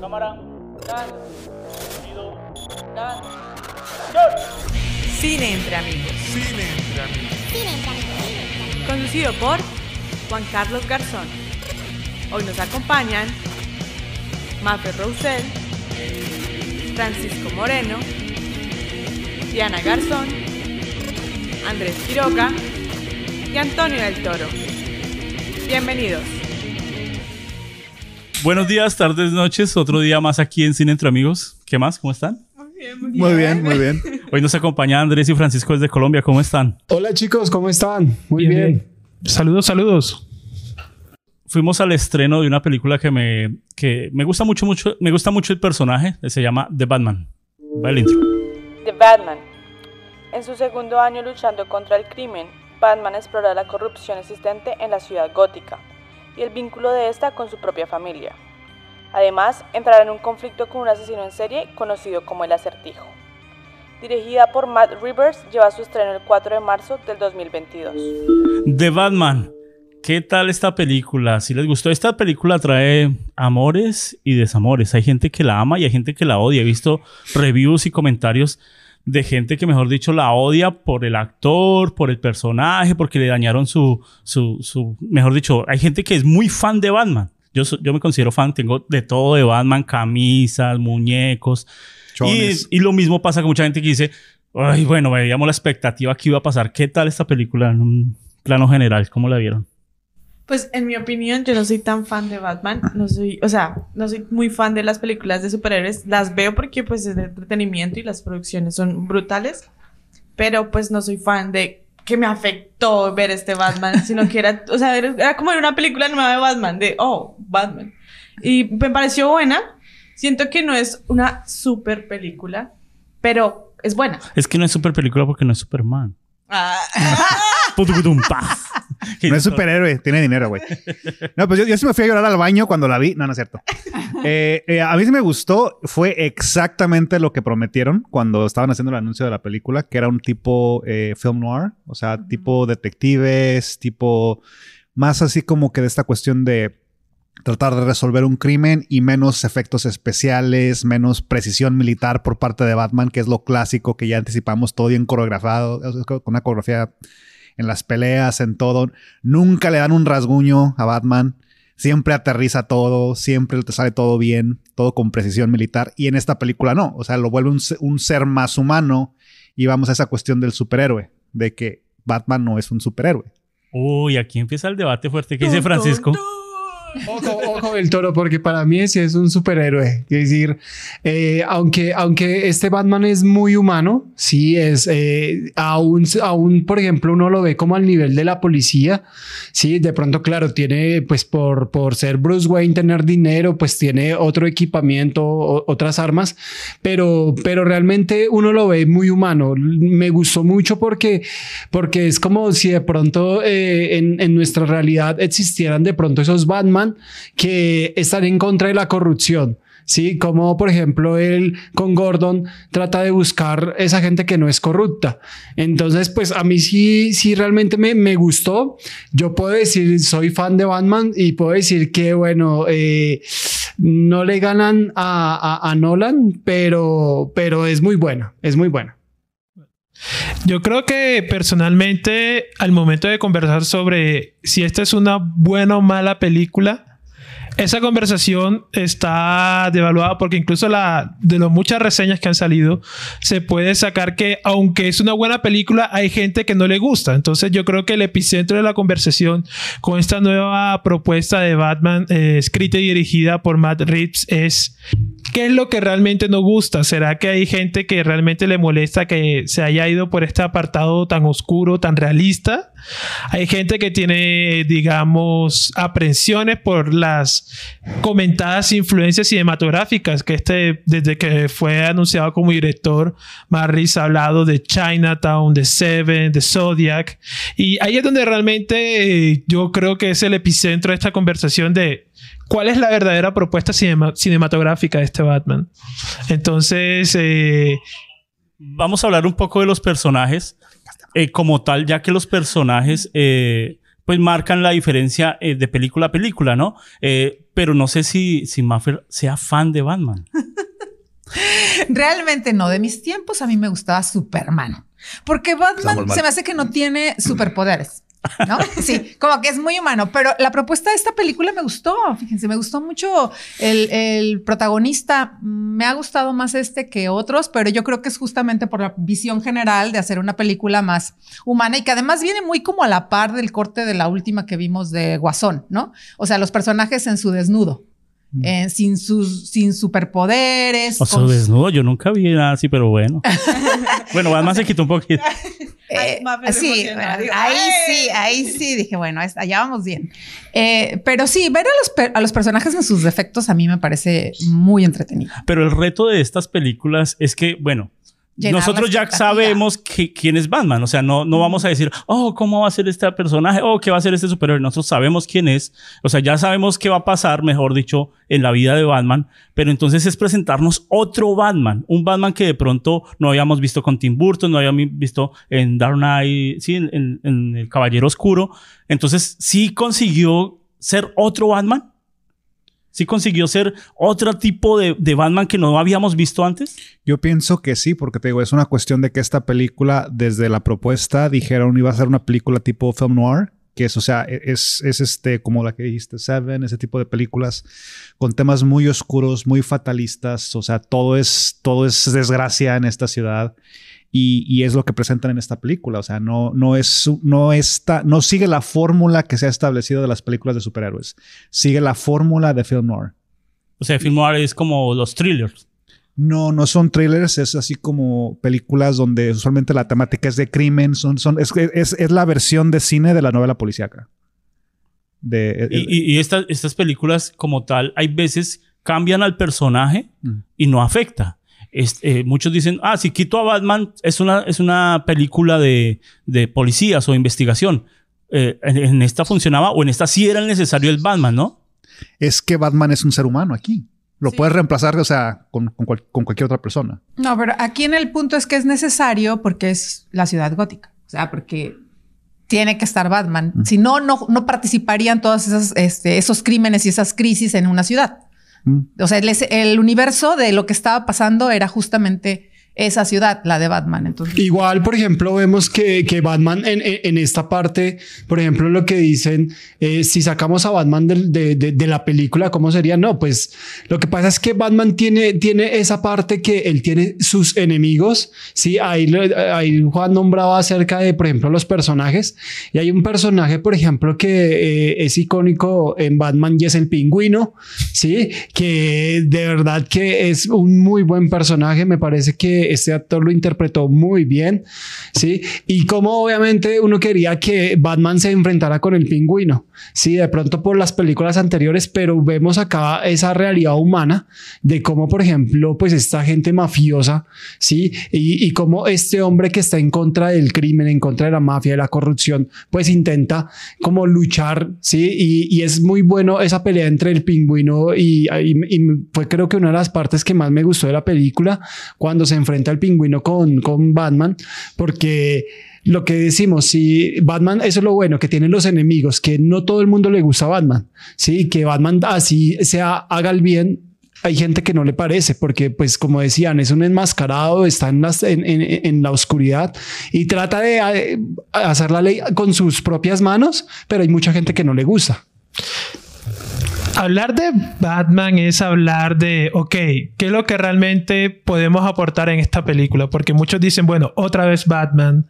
Cámara. Dan. Sonido. Dan. Cine entre amigos. Cine entre amigos. Conducido por Juan Carlos Garzón. Hoy nos acompañan Mafe Rousel, Francisco Moreno, Diana Garzón, Andrés Quiroga y Antonio del Toro. Bienvenidos. Buenos días, tardes, noches. Otro día más aquí en Cine Entre Amigos. ¿Qué más? ¿Cómo están? Muy bien, muy bien. Hoy nos acompaña Andrés y Francisco desde Colombia. ¿Cómo están? Hola chicos, ¿cómo están? Muy Bien, bien. bien. Saludos, saludos. Fuimos al estreno de una película que me, que me gusta mucho, mucho. Me gusta mucho el personaje. Se llama The Batman. Va el intro. The Batman. En su segundo año luchando contra el crimen, Batman explora la corrupción existente en la ciudad gótica y el vínculo de esta con su propia familia. Además, entrará en un conflicto con un asesino en serie conocido como el Acertijo. Dirigida por Matt Rivers, lleva su estreno el 4 de marzo del 2022. The Batman. ¿Qué tal esta película? Si les gustó, esta película trae amores y desamores. Hay gente que la ama y hay gente que la odia. He visto reviews y comentarios de gente que, mejor dicho, la odia por el actor, por el personaje, porque le dañaron su, su, su mejor dicho, hay gente que es muy fan de Batman. Yo, yo me considero fan, tengo de todo de Batman, camisas, muñecos. Y lo mismo pasa con mucha gente que dice, ay, bueno, veíamos la expectativa que iba a pasar. ¿Qué tal esta película en un plano general? ¿Cómo la vieron? Pues en mi opinión, yo no soy tan fan de Batman. No soy, o sea, no soy muy fan de las películas de superhéroes. Las veo porque pues es de entretenimiento y las producciones son brutales. Pero pues no soy fan de que me afectó ver este Batman, sino que era, o sea, era, como una película nueva de Batman, de, oh, Batman. Y me pareció buena. Siento que no es una super película, pero es buena. Es que no es super película porque no es Superman. Pa. No es superhéroe, tiene dinero, güey. No, pues yo, sí me fui a llorar al baño cuando la vi. No, no es cierto. Eh, eh, a mí sí me gustó. Fue exactamente lo que prometieron cuando estaban haciendo el anuncio de la película, que era un tipo eh, film noir, o sea, tipo detectives, tipo más así como que de esta cuestión de tratar de resolver un crimen y menos efectos especiales, menos precisión militar por parte de Batman, que es lo clásico que ya anticipamos, todo bien coreografiado, o sea, con una coreografía en las peleas, en todo. Nunca le dan un rasguño a Batman. Siempre aterriza todo, siempre te sale todo bien, todo con precisión militar. Y en esta película no. O sea, lo vuelve un, se- un ser más humano. Y vamos a esa cuestión del superhéroe, de que Batman no es un superhéroe. Uy, aquí empieza el debate fuerte. ¿Qué dice Francisco? Ojo, ojo del toro, porque para mí ese es un superhéroe. Es decir, eh, aunque, aunque este Batman es muy humano, sí es, eh, aún, aún, por ejemplo, uno lo ve como al nivel de la policía. Sí, de pronto, claro, tiene, pues por, por ser Bruce Wayne, tener dinero, pues tiene otro equipamiento, o- otras armas, pero, pero realmente uno lo ve muy humano. Me gustó mucho porque, porque es como si de pronto eh, en, en nuestra realidad existieran de pronto esos Batman que están en contra de la corrupción. Sí, como por ejemplo él con Gordon trata de buscar esa gente que no es corrupta. Entonces, pues a mí sí, sí realmente me, me gustó. Yo puedo decir, soy fan de Batman y puedo decir que, bueno, eh, no le ganan a, a- a Nolan, pero, pero es muy buena, es muy buena. Yo creo que personalmente, al momento de conversar sobre si esta es una buena o mala película, esa conversación está devaluada porque incluso la, de las muchas reseñas que han salido, se puede sacar que aunque es una buena película, hay gente que no le gusta. Entonces yo creo que el epicentro de la conversación con esta nueva propuesta de Batman, eh, escrita y dirigida por Matt Reeves, es ¿Qué es lo que realmente nos gusta? ¿Será que hay gente que realmente le molesta que se haya ido por este apartado tan oscuro, tan realista? Hay gente que tiene, digamos, aprensiones por las comentadas influencias cinematográficas que este, desde que fue anunciado como director, Marris ha hablado de Chinatown, de Seven, de Zodiac. Y ahí es donde realmente eh, yo creo que es el epicentro de esta conversación de cuál es la verdadera propuesta cinema- cinematográfica de este Batman. Entonces, eh, Vamos a hablar un poco de los personajes. eh, como tal, ya que los personajes eh, pues marcan la diferencia eh, de película a película, ¿no? Eh, pero no sé si, si Maffer sea fan de Batman. Realmente no. De mis tiempos a mí me gustaba Superman. Porque Batman se me hace que no tiene superpoderes. ¿No? Sí, como que es muy humano, pero la propuesta de esta película me gustó, fíjense, me gustó mucho el, el protagonista, me ha gustado más este que otros, pero yo creo que es justamente por la visión general de hacer una película más humana y que además viene muy como a la par del corte de la última que vimos de Guasón, ¿no? O sea, los personajes en su desnudo. Eh, sin sus sin superpoderes O sea, con- desnudo, yo nunca vi nada así, pero bueno. bueno, Batman se quitó un poquito. Eh, Ay, sí, digo, ahí ¡ay! sí, ahí sí, dije, bueno, allá vamos bien. Eh, pero sí, ver a los, per- a los personajes en sus defectos a mí me parece muy entretenido. Pero el reto de estas películas es que, bueno, nosotros ya sabemos que- quién es Batman. O sea, no, no vamos a decir, oh, ¿cómo va a ser este personaje? Oh, ¿qué va a ser este superhéroe? Nosotros sabemos quién es. O sea, ya sabemos qué va a pasar, mejor dicho, en la vida de Batman. Pero entonces es presentarnos otro Batman. Un Batman que de pronto no habíamos visto con Tim Burton, no habíamos visto en Dark Knight, sí, en, en- en El Caballero Oscuro. Entonces, sí consiguió ser otro Batman. Sí consiguió ser otro tipo de, de Batman que no habíamos visto antes. Yo pienso que sí, porque te digo, es una cuestión de que esta película, desde la propuesta, dijeron iba a ser una película tipo film noir, que es, o sea, es, es este, como la que dijiste, Seven, ese tipo de películas con temas muy oscuros, muy fatalistas, o sea, todo es, todo es desgracia en esta ciudad. Y, y es lo que presentan en esta película. O sea, no, no es, no está, no sigue la fórmula que se ha establecido de las películas de superhéroes. Sigue la fórmula de film noir. O sea, film noir es como los thrillers. No, no son trailers, es así como películas donde usualmente la temática es de crimen, son, son, es, es, es la versión de cine de la novela policíaca. De, Y, y- y estas- estas películas como tal, hay veces cambian al personaje Mm. y no afecta. Es- eh, muchos dicen, ah, si quito a Batman, es una, es una película de, de policías o investigación. Eh, en, en esta funcionaba o en esta sí era necesario el Batman, ¿no? es que Batman es un ser humano aquí. Lo Sí. puedes reemplazar, o sea, con, con cual- con cualquier otra persona. No, pero aquí en el punto es que es necesario porque es la ciudad gótica. O sea, porque tiene que estar Batman. Si no, no, no participarían todos esos, este, esos crímenes y esas crisis en una ciudad. Mm. O sea, el, el universo de lo que estaba pasando era justamente esa ciudad, la de Batman. Entonces, Igual, por ejemplo, vemos que, que Batman en, en- en esta parte, por ejemplo, lo que dicen, eh, si sacamos a Batman del- de, de- de la película, ¿cómo sería? No, pues lo que pasa es que Batman tiene, tiene esa parte que él tiene sus enemigos. Sí, ahí, ahí Juan nombraba acerca de, por ejemplo, los personajes. Y hay un personaje, por ejemplo, que eh, es icónico en Batman y es el pingüino. Sí, que de verdad que es un muy buen personaje. Me parece que este actor lo interpretó muy bien. Sí, y como obviamente uno quería que Batman se enfrentara con el pingüino. Sí, de pronto por las películas anteriores, pero vemos acá esa realidad humana de cómo, por ejemplo, pues esta gente mafiosa, sí, y, y cómo este hombre que está en contra del crimen, en contra de la mafia, de la corrupción, pues intenta como luchar, sí, y, y es muy bueno esa pelea entre el pingüino y, y- y fue creo que una de las partes que más me gustó de la película cuando se enfrenta el pingüino con, con Batman, porque lo que decimos, si Batman, eso es lo bueno, que tiene los enemigos, que no todo el mundo le gusta a Batman, sí, que Batman así sea, haga el bien. Hay gente que no le parece porque, pues, como decían, es un enmascarado, está en, las- en- en la oscuridad y trata de eh, hacer la ley con sus propias manos, pero hay mucha gente que no le gusta. Hablar de Batman es hablar de, ok, ¿qué es lo que realmente podemos aportar en esta película? Porque muchos dicen, bueno, otra vez Batman,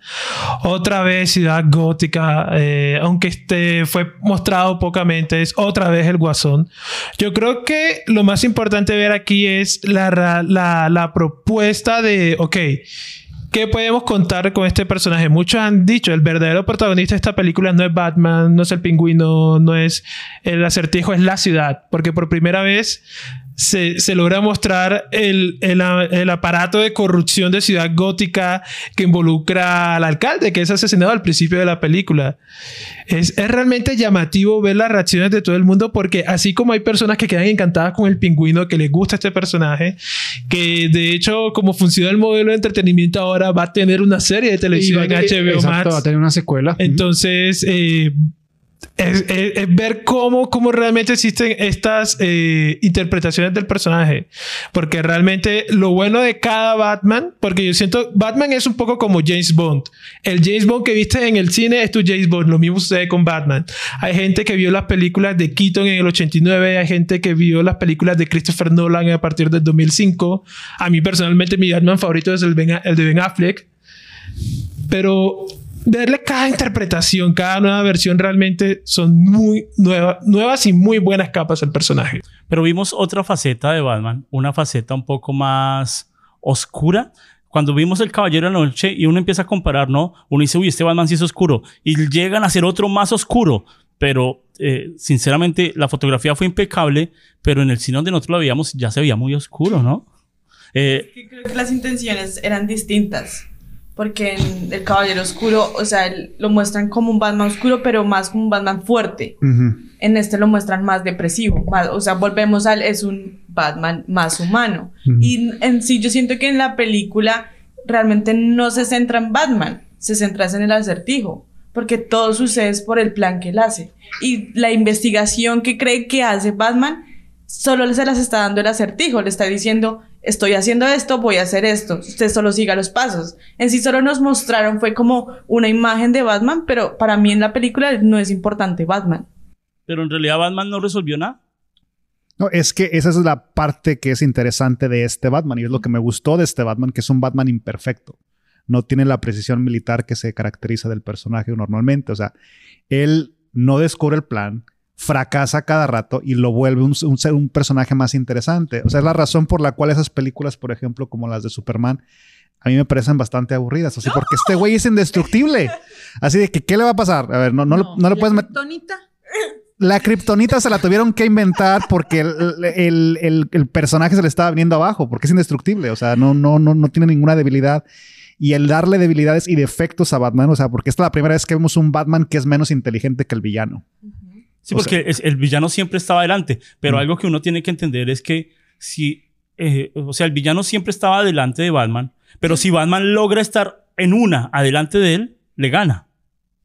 otra vez Ciudad Gótica, eh, aunque este fue mostrado pocamente, es otra vez el Guasón. Yo creo que lo más importante ver aquí es la, la, la propuesta de, ok, ¿Qué podemos contar con este personaje? Muchos han dicho, el verdadero protagonista de esta película no es Batman, no es el pingüino, no es el acertijo, es la ciudad. Porque por primera vez se, se logra mostrar el, el, el aparato de corrupción de Ciudad Gótica que involucra al alcalde, que es asesinado al principio de la película. Es, es realmente llamativo ver las reacciones de todo el mundo porque así como hay personas que quedan encantadas con el pingüino, que les gusta este personaje, que de hecho como funciona el modelo de entretenimiento ahora va a tener una serie de televisión en Y va a- HBO exacto, Max. va a tener una secuela. Entonces, eh, es, es- es ver cómo, cómo realmente existen estas eh, interpretaciones del personaje. Porque realmente lo bueno de cada Batman, porque yo siento, Batman es un poco como James Bond. El James Bond que viste en el cine es tu James Bond. Lo mismo sucede con Batman. Hay gente que vio las películas de Keaton en el 89, hay gente que vio las películas de Christopher Nolan a partir del 2005. A mí personalmente mi Batman favorito es el, Ben- el de Ben Affleck. Pero verle cada interpretación, cada nueva versión realmente son muy nueva- nuevas y muy buenas capas del personaje. Pero vimos otra faceta de Batman, una faceta un poco más oscura. Cuando vimos El Caballero de la Noche y uno empieza a comparar, ¿no? Uno dice, uy, este Batman sí es oscuro. Y llegan a ser otro más oscuro. Pero, eh, sinceramente, la fotografía fue impecable, pero en el cine donde nosotros lo veíamos ya se veía muy oscuro, ¿no? Eh, que creo que las intenciones eran distintas. Porque en El Caballero Oscuro, o sea, lo muestran como un Batman oscuro, pero más como un Batman fuerte. En este lo muestran más depresivo. más- o sea, volvemos al. Es un Batman más humano. Y en sí, yo siento que en la película realmente no se centra en Batman, se centra en el acertijo. Porque todo sucede por el plan que él hace. Y la investigación que cree que hace Batman solo se las está dando el acertijo, le está diciendo, estoy haciendo esto, voy a hacer esto, usted solo siga los pasos. En sí solo nos mostraron, fue como una imagen de Batman, pero para mí en la película no es importante Batman. pero en realidad Batman no resolvió nada. No, es que esa es la parte que es interesante de este Batman y es lo que me gustó de este Batman, que es un Batman imperfecto. No tiene la precisión militar que se caracteriza del personaje normalmente. O sea, él no descubre el plan, fracasa cada rato y lo vuelve un, un ser- un personaje más interesante. O sea, es la razón por la cual esas películas, por ejemplo, como las de Superman, a mí me parecen bastante aburridas. Así, porque este güey es indestructible. Así de que, ¿qué le va a pasar? A ver, no, no, le- no le puedes meter. La kriptonita se la tuvieron que inventar porque el, el- el- el personaje se le estaba viniendo abajo, porque es indestructible, o sea, no, no, no, no tiene ninguna debilidad. Y el darle debilidades y defectos a Batman, o sea, porque esta es la primera vez que vemos un Batman que es menos inteligente que el villano. Sí, O porque es- el villano siempre estaba adelante, pero algo que uno tiene que entender es que si, eh, o sea, el villano siempre estaba adelante de Batman, pero si Batman logra estar en una adelante de él, le gana.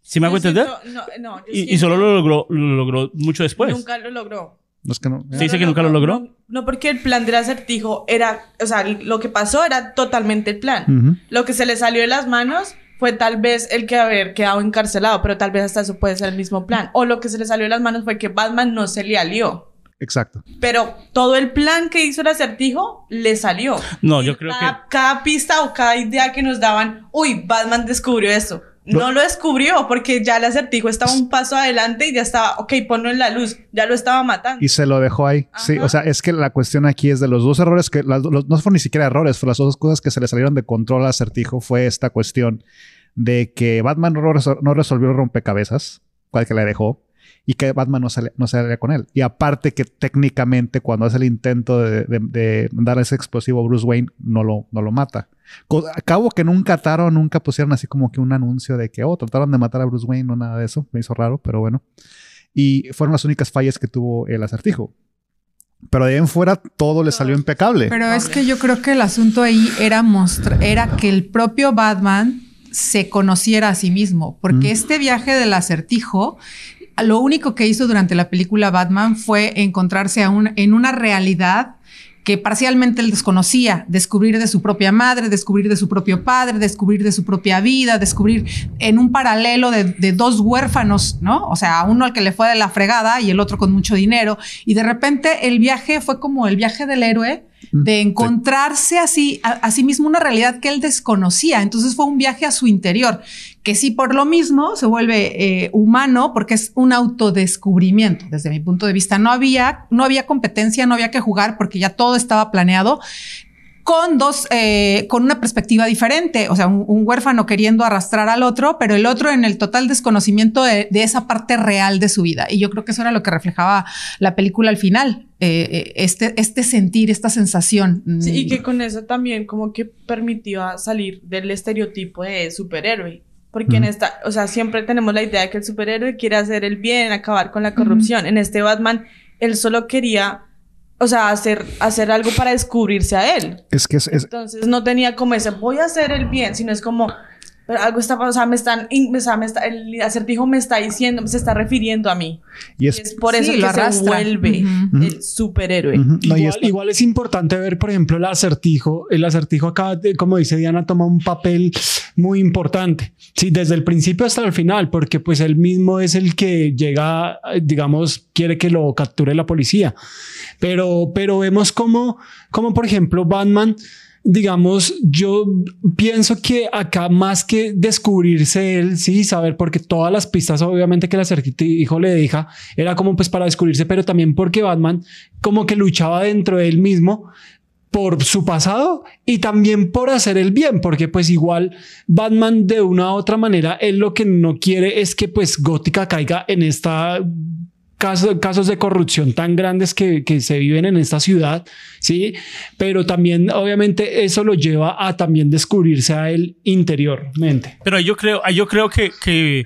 ¿Sí me hago entender? no, no, yo Y, solo lo logró, lo logró mucho después. Nunca lo logró. No es que no. Sí, dice que nunca lo logró. No, porque el plan del acertijo era, o sea, lo que pasó era totalmente el plan. Lo que se le salió de las manos fue tal vez el que haber quedado encarcelado, pero tal vez hasta eso puede ser el mismo plan. O lo que se le salió de las manos fue que Batman no se le alió. Exacto. Pero todo el plan que hizo el acertijo le salió. No, Y yo creo cada, que Cada pista o cada idea que nos daban, uy, Batman descubrió eso. No lo descubrió porque ya el acertijo estaba un paso adelante y ya estaba, ok, ponlo en la luz, ya lo estaba matando. Y se lo dejó ahí. Sí, o sea, es que la cuestión aquí es de los dos errores que las- los- no fueron ni siquiera errores, fue las dos cosas que se le salieron de control al acertijo fue esta cuestión de que Batman no, resol- no resolvió el rompecabezas, cual que le dejó, y que Batman no sale, no salía con él. Y aparte que técnicamente cuando hace el intento de, de- de dar ese explosivo a Bruce Wayne, no lo, no lo mata. Acabo que nunca ataron, nunca pusieron así como que un anuncio de que, oh, trataron de matar a Bruce Wayne, no nada de eso. Me hizo raro, pero bueno. Y fueron las únicas fallas que tuvo el acertijo. Pero de ahí en fuera todo le salió impecable. Pero es que yo creo que el asunto ahí era era que el propio Batman se conociera a sí mismo, porque Mm. este viaje del acertijo, lo único que hizo durante la película Batman fue encontrarse a un- en una realidad que parcialmente él desconocía, descubrir de su propia madre, descubrir de su propio padre, descubrir de su propia vida, descubrir en un paralelo de, de dos huérfanos, ¿no? O sea, uno al que le fue de la fregada y el otro con mucho dinero. Y de repente el viaje fue como el viaje del héroe de encontrarse así, a, a sí mismo una realidad que él desconocía. Entonces fue un viaje a su interior, que sí por lo mismo se vuelve eh, humano porque es un autodescubrimiento. Desde mi punto de vista, no había, no había competencia, no había que jugar porque ya todo estaba planeado con dos, eh, con una perspectiva diferente, o sea, un, un huérfano queriendo arrastrar al otro, pero el otro en el total desconocimiento de, de esa parte real de su vida. Y yo creo que eso era lo que reflejaba la película al final, eh, eh, este, este sentir, esta sensación. Sí, y Mm. que con eso también como que permitió a salir del estereotipo de superhéroe. Porque en esta, o sea, siempre tenemos la idea de que el superhéroe quiere hacer el bien, acabar con la corrupción. En este Batman, él solo quería, o sea, hacer, hacer algo para descubrirse a él. Es que es, es- Entonces no tenía como ese, voy a hacer el bien, sino es como, pero algo está pasando, o sea, me están, o sea, me está, el acertijo me está diciendo, se está refiriendo a mí. Y Y es, es por Sí, eso lo que se arrastra. vuelve Ujú. el superhéroe. Ujú, no, y igual, es- igual es importante ver, por ejemplo, el acertijo. El acertijo acá, como dice Diana, toma un papel muy importante. Sí, desde el principio hasta el final, porque pues él mismo es el que llega, digamos, quiere que lo capture la policía. Pero, pero vemos como, como por ejemplo, Batman, digamos, yo pienso que acá más que descubrirse él, sí, saber, porque todas las pistas obviamente que el acertijo le deja, era como pues para descubrirse, pero también porque Batman como que luchaba dentro de él mismo por su pasado y también por hacer el bien, porque pues igual Batman de una u otra manera, él lo que no quiere es que pues Gótica caiga en esta caso- casos de corrupción tan grandes que, que se viven en esta ciudad, sí, pero también obviamente eso lo lleva a también descubrirse a él interiormente. Pero ahí yo creo, yo creo que,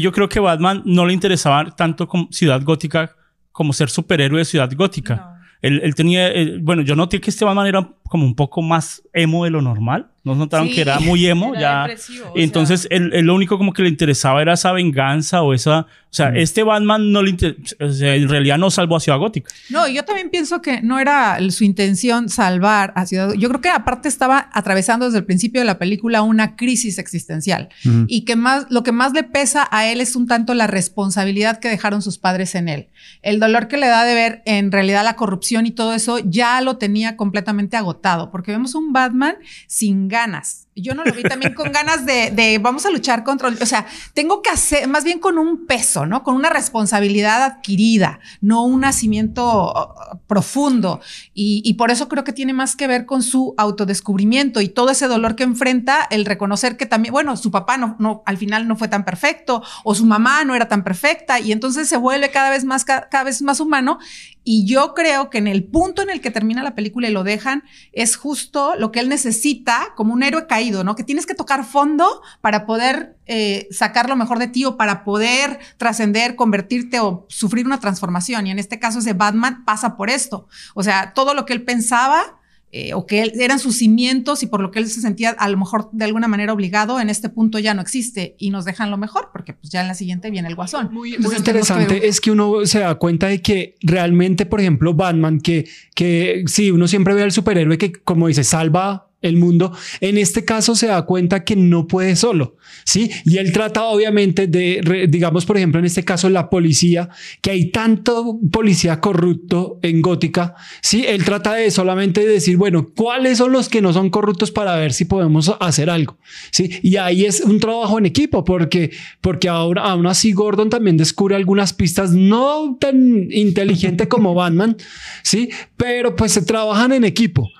yo creo que Batman no le interesaba tanto como Ciudad Gótica como ser superhéroe de Ciudad Gótica. No. Él, él tenía, eh, bueno, yo noté que este Batman era como un poco más emo de lo normal. ¿No notaron Sí, que era muy emo? Era ya. entonces, él, él lo único como que le interesaba era esa venganza o esa... O sea, este Batman no le inter- o sea, en realidad no salvó a Ciudad Gótica. No, yo también pienso que no era su intención salvar a Ciudad. Yo creo que aparte estaba atravesando desde el principio de la película una crisis existencial Ujú. y que más lo que más le pesa a él es un tanto la responsabilidad que dejaron sus padres en él. El dolor que le da de ver en realidad la corrupción y todo eso ya lo tenía completamente agotado, porque vemos un Batman sin ganas. Yo no lo vi también con ganas de, de vamos a luchar contra, o sea, tengo que hacer, más bien con un peso, ¿no? Con una responsabilidad adquirida, no un nacimiento uh, profundo. Y, y por eso creo que tiene más que ver con su autodescubrimiento y todo ese dolor que enfrenta, el reconocer que también, bueno, su papá no, no, al final no fue tan perfecto, o su mamá no era tan perfecta, y entonces se vuelve cada vez más, ca- cada vez más humano. Y yo creo que en el punto en el que termina la película y lo dejan, es justo lo que él necesita como un héroe caído, ¿no? Que tienes que tocar fondo para poder eh, sacar lo mejor de ti o para poder trascender, convertirte o sufrir una transformación. Y en este caso ese Batman pasa por esto. O sea, todo lo que él pensaba eh, o que él- eran sus cimientos y por lo que él se sentía a lo mejor de alguna manera obligado, en este punto ya no existe y nos dejan lo mejor porque pues ya en la siguiente viene el guasón. Muy, muy que interesante es que uno se da cuenta de que realmente, por ejemplo, Batman, que, que sí, uno siempre ve al superhéroe que, como dice, salva el mundo, en este caso se da cuenta que no puede solo, ¿sí? Y él trata obviamente de, digamos, por ejemplo, en este caso la policía, que hay tanto policía corrupto en Gótica, ¿sí? Él trata de solamente decir, bueno, ¿cuáles son los que no son corruptos para ver si podemos hacer algo, ¿sí? Y ahí es un trabajo en equipo, porque, porque ahora, aún así Gordon también descubre algunas pistas no tan inteligente como Batman, ¿sí? Pero pues se trabajan en equipo.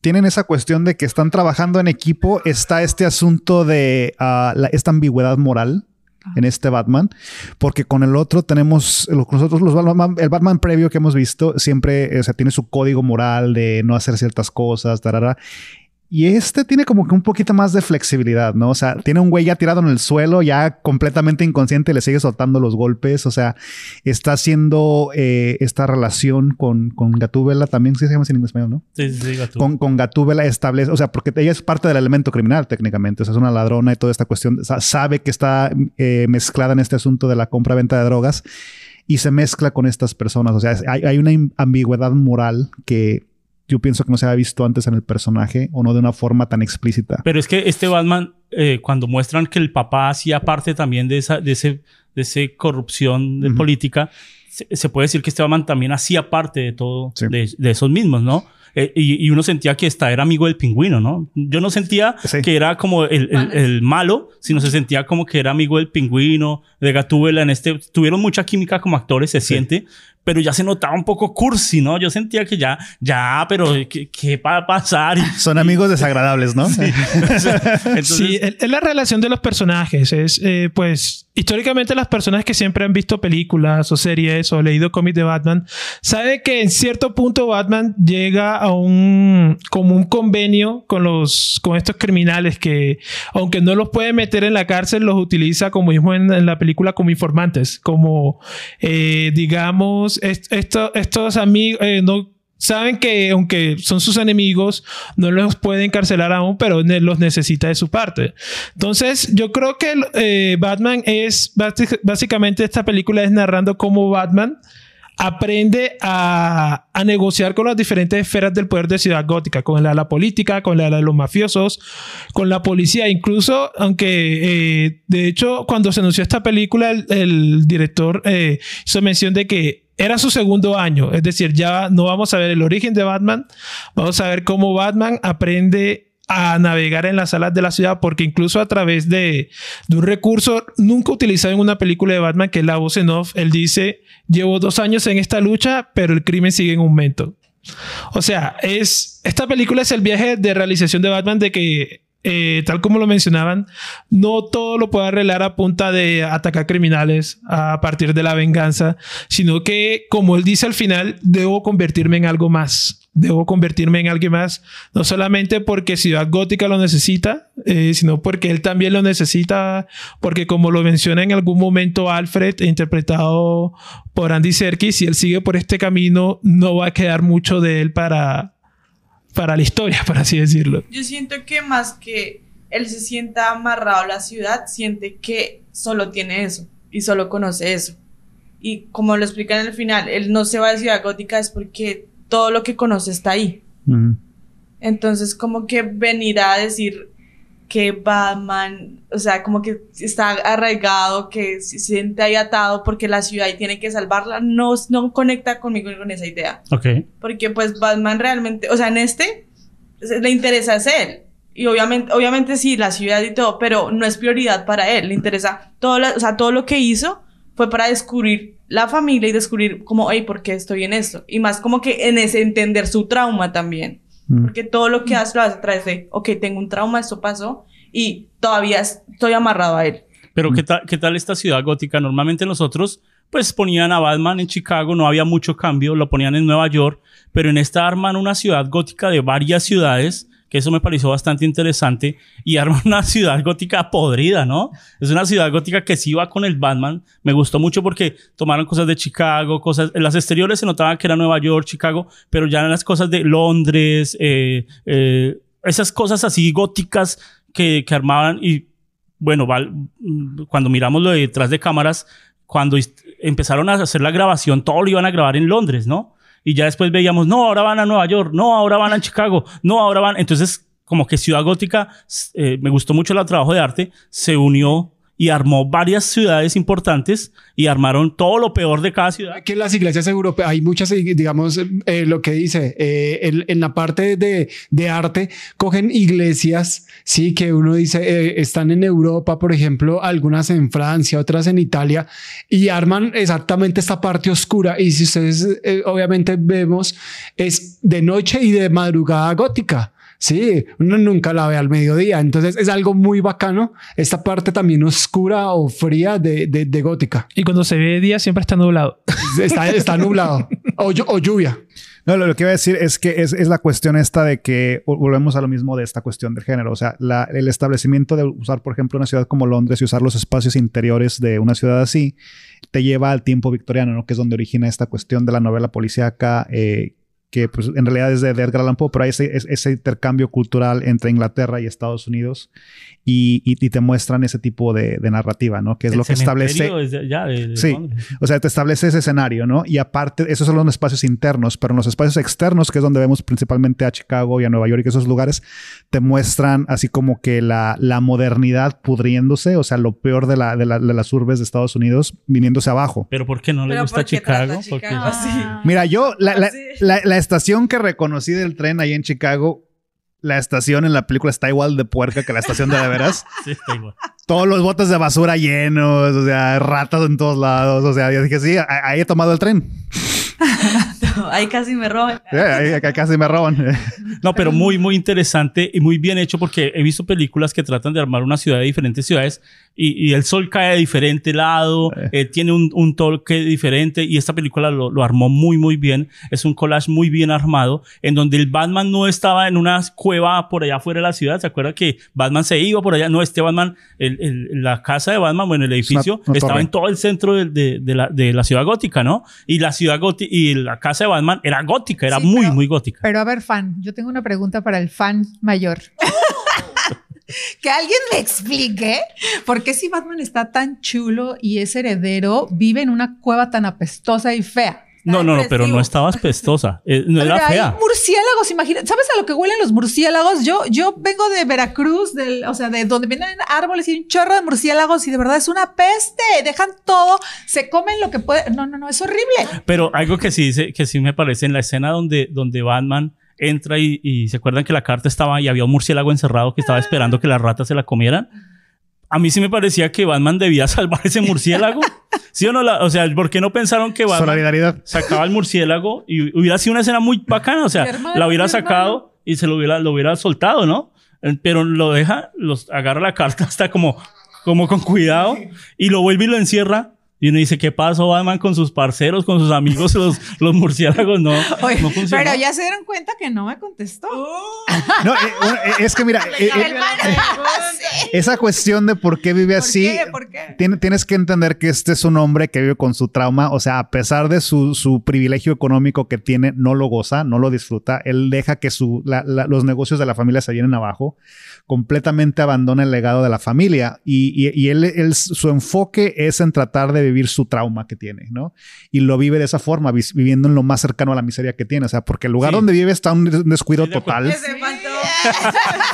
Tienen esa cuestión de que están trabajando en equipo. Está este asunto de ah, la- esta ambigüedad moral en este Batman, porque con el otro tenemos nosotros los Batman, el Batman previo que hemos visto siempre o sea, tiene su código moral de no hacer ciertas cosas, tarara. Y este tiene como que un poquito más de flexibilidad, ¿no? O sea, tiene un güey ya tirado en el suelo, ya completamente inconsciente, le sigue soltando los golpes. O sea, está haciendo eh, esta relación con, con Gatúbela también, sí se llama así en español, ¿no? Sí, sí, sí, Gatú. con, con Gatúbela establece, o sea, porque ella es parte del elemento criminal técnicamente, o sea, es una ladrona y toda esta cuestión, sa- sabe que está eh, mezclada en este asunto de la compra-venta de drogas y se mezcla con estas personas, o sea, hay, hay una ambigüedad moral que yo pienso que no se había visto antes en el personaje o no de una forma tan explícita. Pero es que este Batman, eh, cuando muestran que el papá hacía parte también de esa, de ese, de ese corrupción de Ujú. política, se, se puede decir que este Batman también hacía parte de todo, Sí. de, de esos mismos, ¿no? Eh, y, y uno sentía que esta era amigo del pingüino, ¿no? Yo no sentía Sí. que era como el, el- el malo, sino se sentía como que era amigo del pingüino, de Gatúbela. En este tuvieron mucha química como actores, se siente, pero ya se notaba un poco cursi, ¿no? Yo sentía que ya, ya, pero ¿qué, qué va a pasar? Y- Son amigos desagradables, ¿no? Entonces, sí, es la relación de los personajes. Es, eh, pues, históricamente las personas que siempre han visto películas o series o leído cómics de Batman, saben que en cierto punto Batman llega a un, como un convenio con los, con estos criminales que, aunque no los puede meter en la cárcel, los utiliza, como mismo en, en la película, como informantes, como, eh, digamos, est- esto- estos amigos, eh, no saben que aunque son sus enemigos, no los puede encarcelar aún, pero los necesita de su parte. Entonces, yo creo que eh, Batman es básicamente esta película es narrando cómo Batman aprende a, negociar con las diferentes esferas del poder de Ciudad Gótica, con la la política, con la de los mafiosos, con la policía, incluso, aunque eh, de hecho cuando se anunció esta película, el, director hizo mención de que era su segundo año, es decir, ya no vamos a ver el origen de Batman, vamos a ver cómo Batman aprende a navegar en las salas de la ciudad, porque incluso a través de, un recurso nunca utilizado en una película de Batman, que es la voz en off, él dice, llevo dos años en esta lucha, pero el crimen sigue en aumento. O sea, es, esta película es el viaje de realización de Batman de que, eh, tal como lo mencionaban, no todo lo puede arreglar a punta de atacar criminales a partir de la venganza, sino que, como él dice al final, debo convertirme en algo más. Debo convertirme en alguien más, no solamente porque Ciudad Gótica lo necesita, eh, sino porque él también lo necesita, porque como lo menciona en algún momento Alfred, interpretado por Andy Serkis, si él sigue por este camino, no va a quedar mucho de él para, para la historia, por así decirlo. Yo siento que más que él se sienta amarrado a la ciudad, siente que solo tiene eso y solo conoce eso. Y como lo explica en el final, él no se va de Ciudad Gótica es porque todo lo que conoce está ahí. Entonces, como que venir a decir que Batman, o sea, como que está arraigado, que se siente ahí atado porque la ciudad y tiene que salvarla, no, no conecta conmigo con esa idea. Ok. Porque pues Batman realmente, o sea, en este se- le interesa es él. Y obviamente, obviamente sí, la ciudad y todo, pero no es prioridad para él. Le interesa todo, la- o sea, todo lo que hizo fue para descubrir la familia y descubrir como, hey, ¿por qué estoy en esto? Y más como que en ese entender su trauma también. Mm. Porque todo lo que hace lo hace a través de, ok, tengo un trauma, esto pasó y todavía estoy amarrado a él. Pero ¿qué tal, ¿qué tal esta ciudad gótica? Normalmente nosotros pues ponían a Batman en Chicago, no había mucho cambio, lo ponían en Nueva York, pero en esta arman una ciudad gótica de varias ciudades, que eso me pareció bastante interesante, y arman una ciudad gótica podrida, ¿no? Es una ciudad gótica que sí va con el Batman, me gustó mucho porque tomaron cosas de Chicago, cosas, en las exteriores se notaba que era Nueva York, Chicago, pero ya en las cosas de Londres, eh, eh, esas cosas así góticas que, que armaban y bueno, cuando miramos lo de detrás de cámaras, cuando empezaron a hacer la grabación, todo lo iban a grabar en Londres, ¿no? Y ya después veíamos, no, ahora van a Nueva York, no, ahora van a Chicago, no, ahora van. Entonces, como que Ciudad Gótica, eh, me gustó mucho el trabajo de arte, se unió y armó varias ciudades importantes y armaron todo lo peor de cada ciudad. Aquí en las iglesias europeas hay muchas, digamos, eh, lo que dice, eh, en, en la parte de, de arte, cogen iglesias, sí, que uno dice, eh, están en Europa, por ejemplo, algunas en Francia, otras en Italia, y arman exactamente esta parte oscura. Y si ustedes, eh, obviamente, vemos, es de noche y de madrugada gótica. Sí, uno nunca la ve al mediodía. Entonces es algo muy bacano. Esta parte también oscura o fría de, de, de gótica. Y cuando se ve de día siempre está nublado. Está, está nublado o, o lluvia. No, lo, lo que iba a decir es que es, es la cuestión esta de que vol- volvemos a lo mismo de esta cuestión del género. O sea, la- el establecimiento de usar, por ejemplo, una ciudad como Londres y usar los espacios interiores de una ciudad así, te lleva al tiempo victoriano, ¿no? Que es donde origina esta cuestión de la novela policíaca, eh, que pues en realidad es de, de Edgar Allan Poe, pero hay ese, es- ese intercambio cultural entre Inglaterra y Estados Unidos y, y- y te muestran ese tipo de, de narrativa, ¿no? Que es El lo que establece... de de Sí. Londres. O sea, te establece ese escenario, ¿no? Y aparte, esos son los espacios internos, pero en los espacios externos, que es donde vemos principalmente a Chicago y a Nueva York y esos lugares, te muestran así como que la, la modernidad pudriéndose, o sea, lo peor de, la, de, la- de las urbes de Estados Unidos viniéndose abajo. Pero ¿por qué no le gusta ¿por qué trata Chicago? Porque- Chicago así? Mira, yo, la, la- Sí. estación que reconocí del tren ahí en Chicago, la estación en la película está igual de puerca que la estación de de veras. Sí, está igual. Todos los botes de basura llenos, o sea, ratas en todos lados. O sea, yo dije, sí, ahí he tomado el tren. Ahí casi me roban. Eh, ahí casi me roban. No, pero muy, muy interesante y muy bien hecho porque he visto películas que tratan de armar una ciudad de diferentes ciudades y, y el sol cae de diferente lado, eh, tiene un, un toque diferente y esta película lo, lo armó muy muy bien, es un collage muy bien armado en donde el Batman no estaba en una cueva por allá afuera de la ciudad, ¿se acuerda que Batman se iba por allá? No, este Batman, el, el- la casa de Batman, bueno, el edificio una estaba en todo el centro de, de- de la, de la ciudad gótica, ¿no? Y la ciudad gótica y la casa de Batman era gótica, era Sí, muy pero- muy gótica. Pero a ver, fan, yo tengo una pregunta para el fan mayor. que alguien me explique por qué si Batman está tan chulo y es heredero, vive en una cueva tan apestosa y fea. No, no, no, pero no estaba aspestosa, eh, no Pero era hay fea. murciélagos, imagínate. ¿Sabes a lo que huelen los murciélagos? Yo, yo vengo de Veracruz, del, o sea, de donde vienen árboles y un chorro de murciélagos y de verdad es una peste. Dejan todo, se comen lo que pueden. No, no, no, es horrible. Pero algo que sí que sí me parece en la escena donde, donde Batman entra y, y se acuerdan que la carta estaba y había un murciélago encerrado que estaba esperando que las ratas se la comieran. A mí sí me parecía que Batman debía salvar ese murciélago. ¿Sí o no? La- o sea, ¿por qué no pensaron que Batman Solidaridad. sacaba el murciélago y hubiera sido una escena muy bacana? O sea, hermano, la hubiera sacado y se lo hubiera, lo hubiera soltado, ¿no? Eh, Pero lo deja, los agarra la carta hasta como, como con cuidado y lo vuelve y lo encierra. Y uno dice, ¿qué pasó Batman con sus parceros, con sus amigos, los, los murciélagos? No, Oye, no funcionó. pero ya se dieron cuenta que no me contestó. No, eh, bueno, eh, es que mira, eh, eh, esa cuestión de por qué vive ¿Por así, qué? ¿Por qué? tiene- tienes que entender que este es un hombre que vive con su trauma. O sea, a pesar de su, su privilegio económico que tiene, no lo goza, no lo disfruta. Él deja que su, la- la- los negocios de la familia se vienen abajo. Completamente abandona el legado de la familia. Y, y- y él, él- su enfoque es en tratar de vivir su trauma que tiene, ¿no? Y lo vive de esa forma, viviendo en lo más cercano a la miseria que tiene. O sea, porque el lugar Sí. donde vive está un des- descuido total. Ese faltó.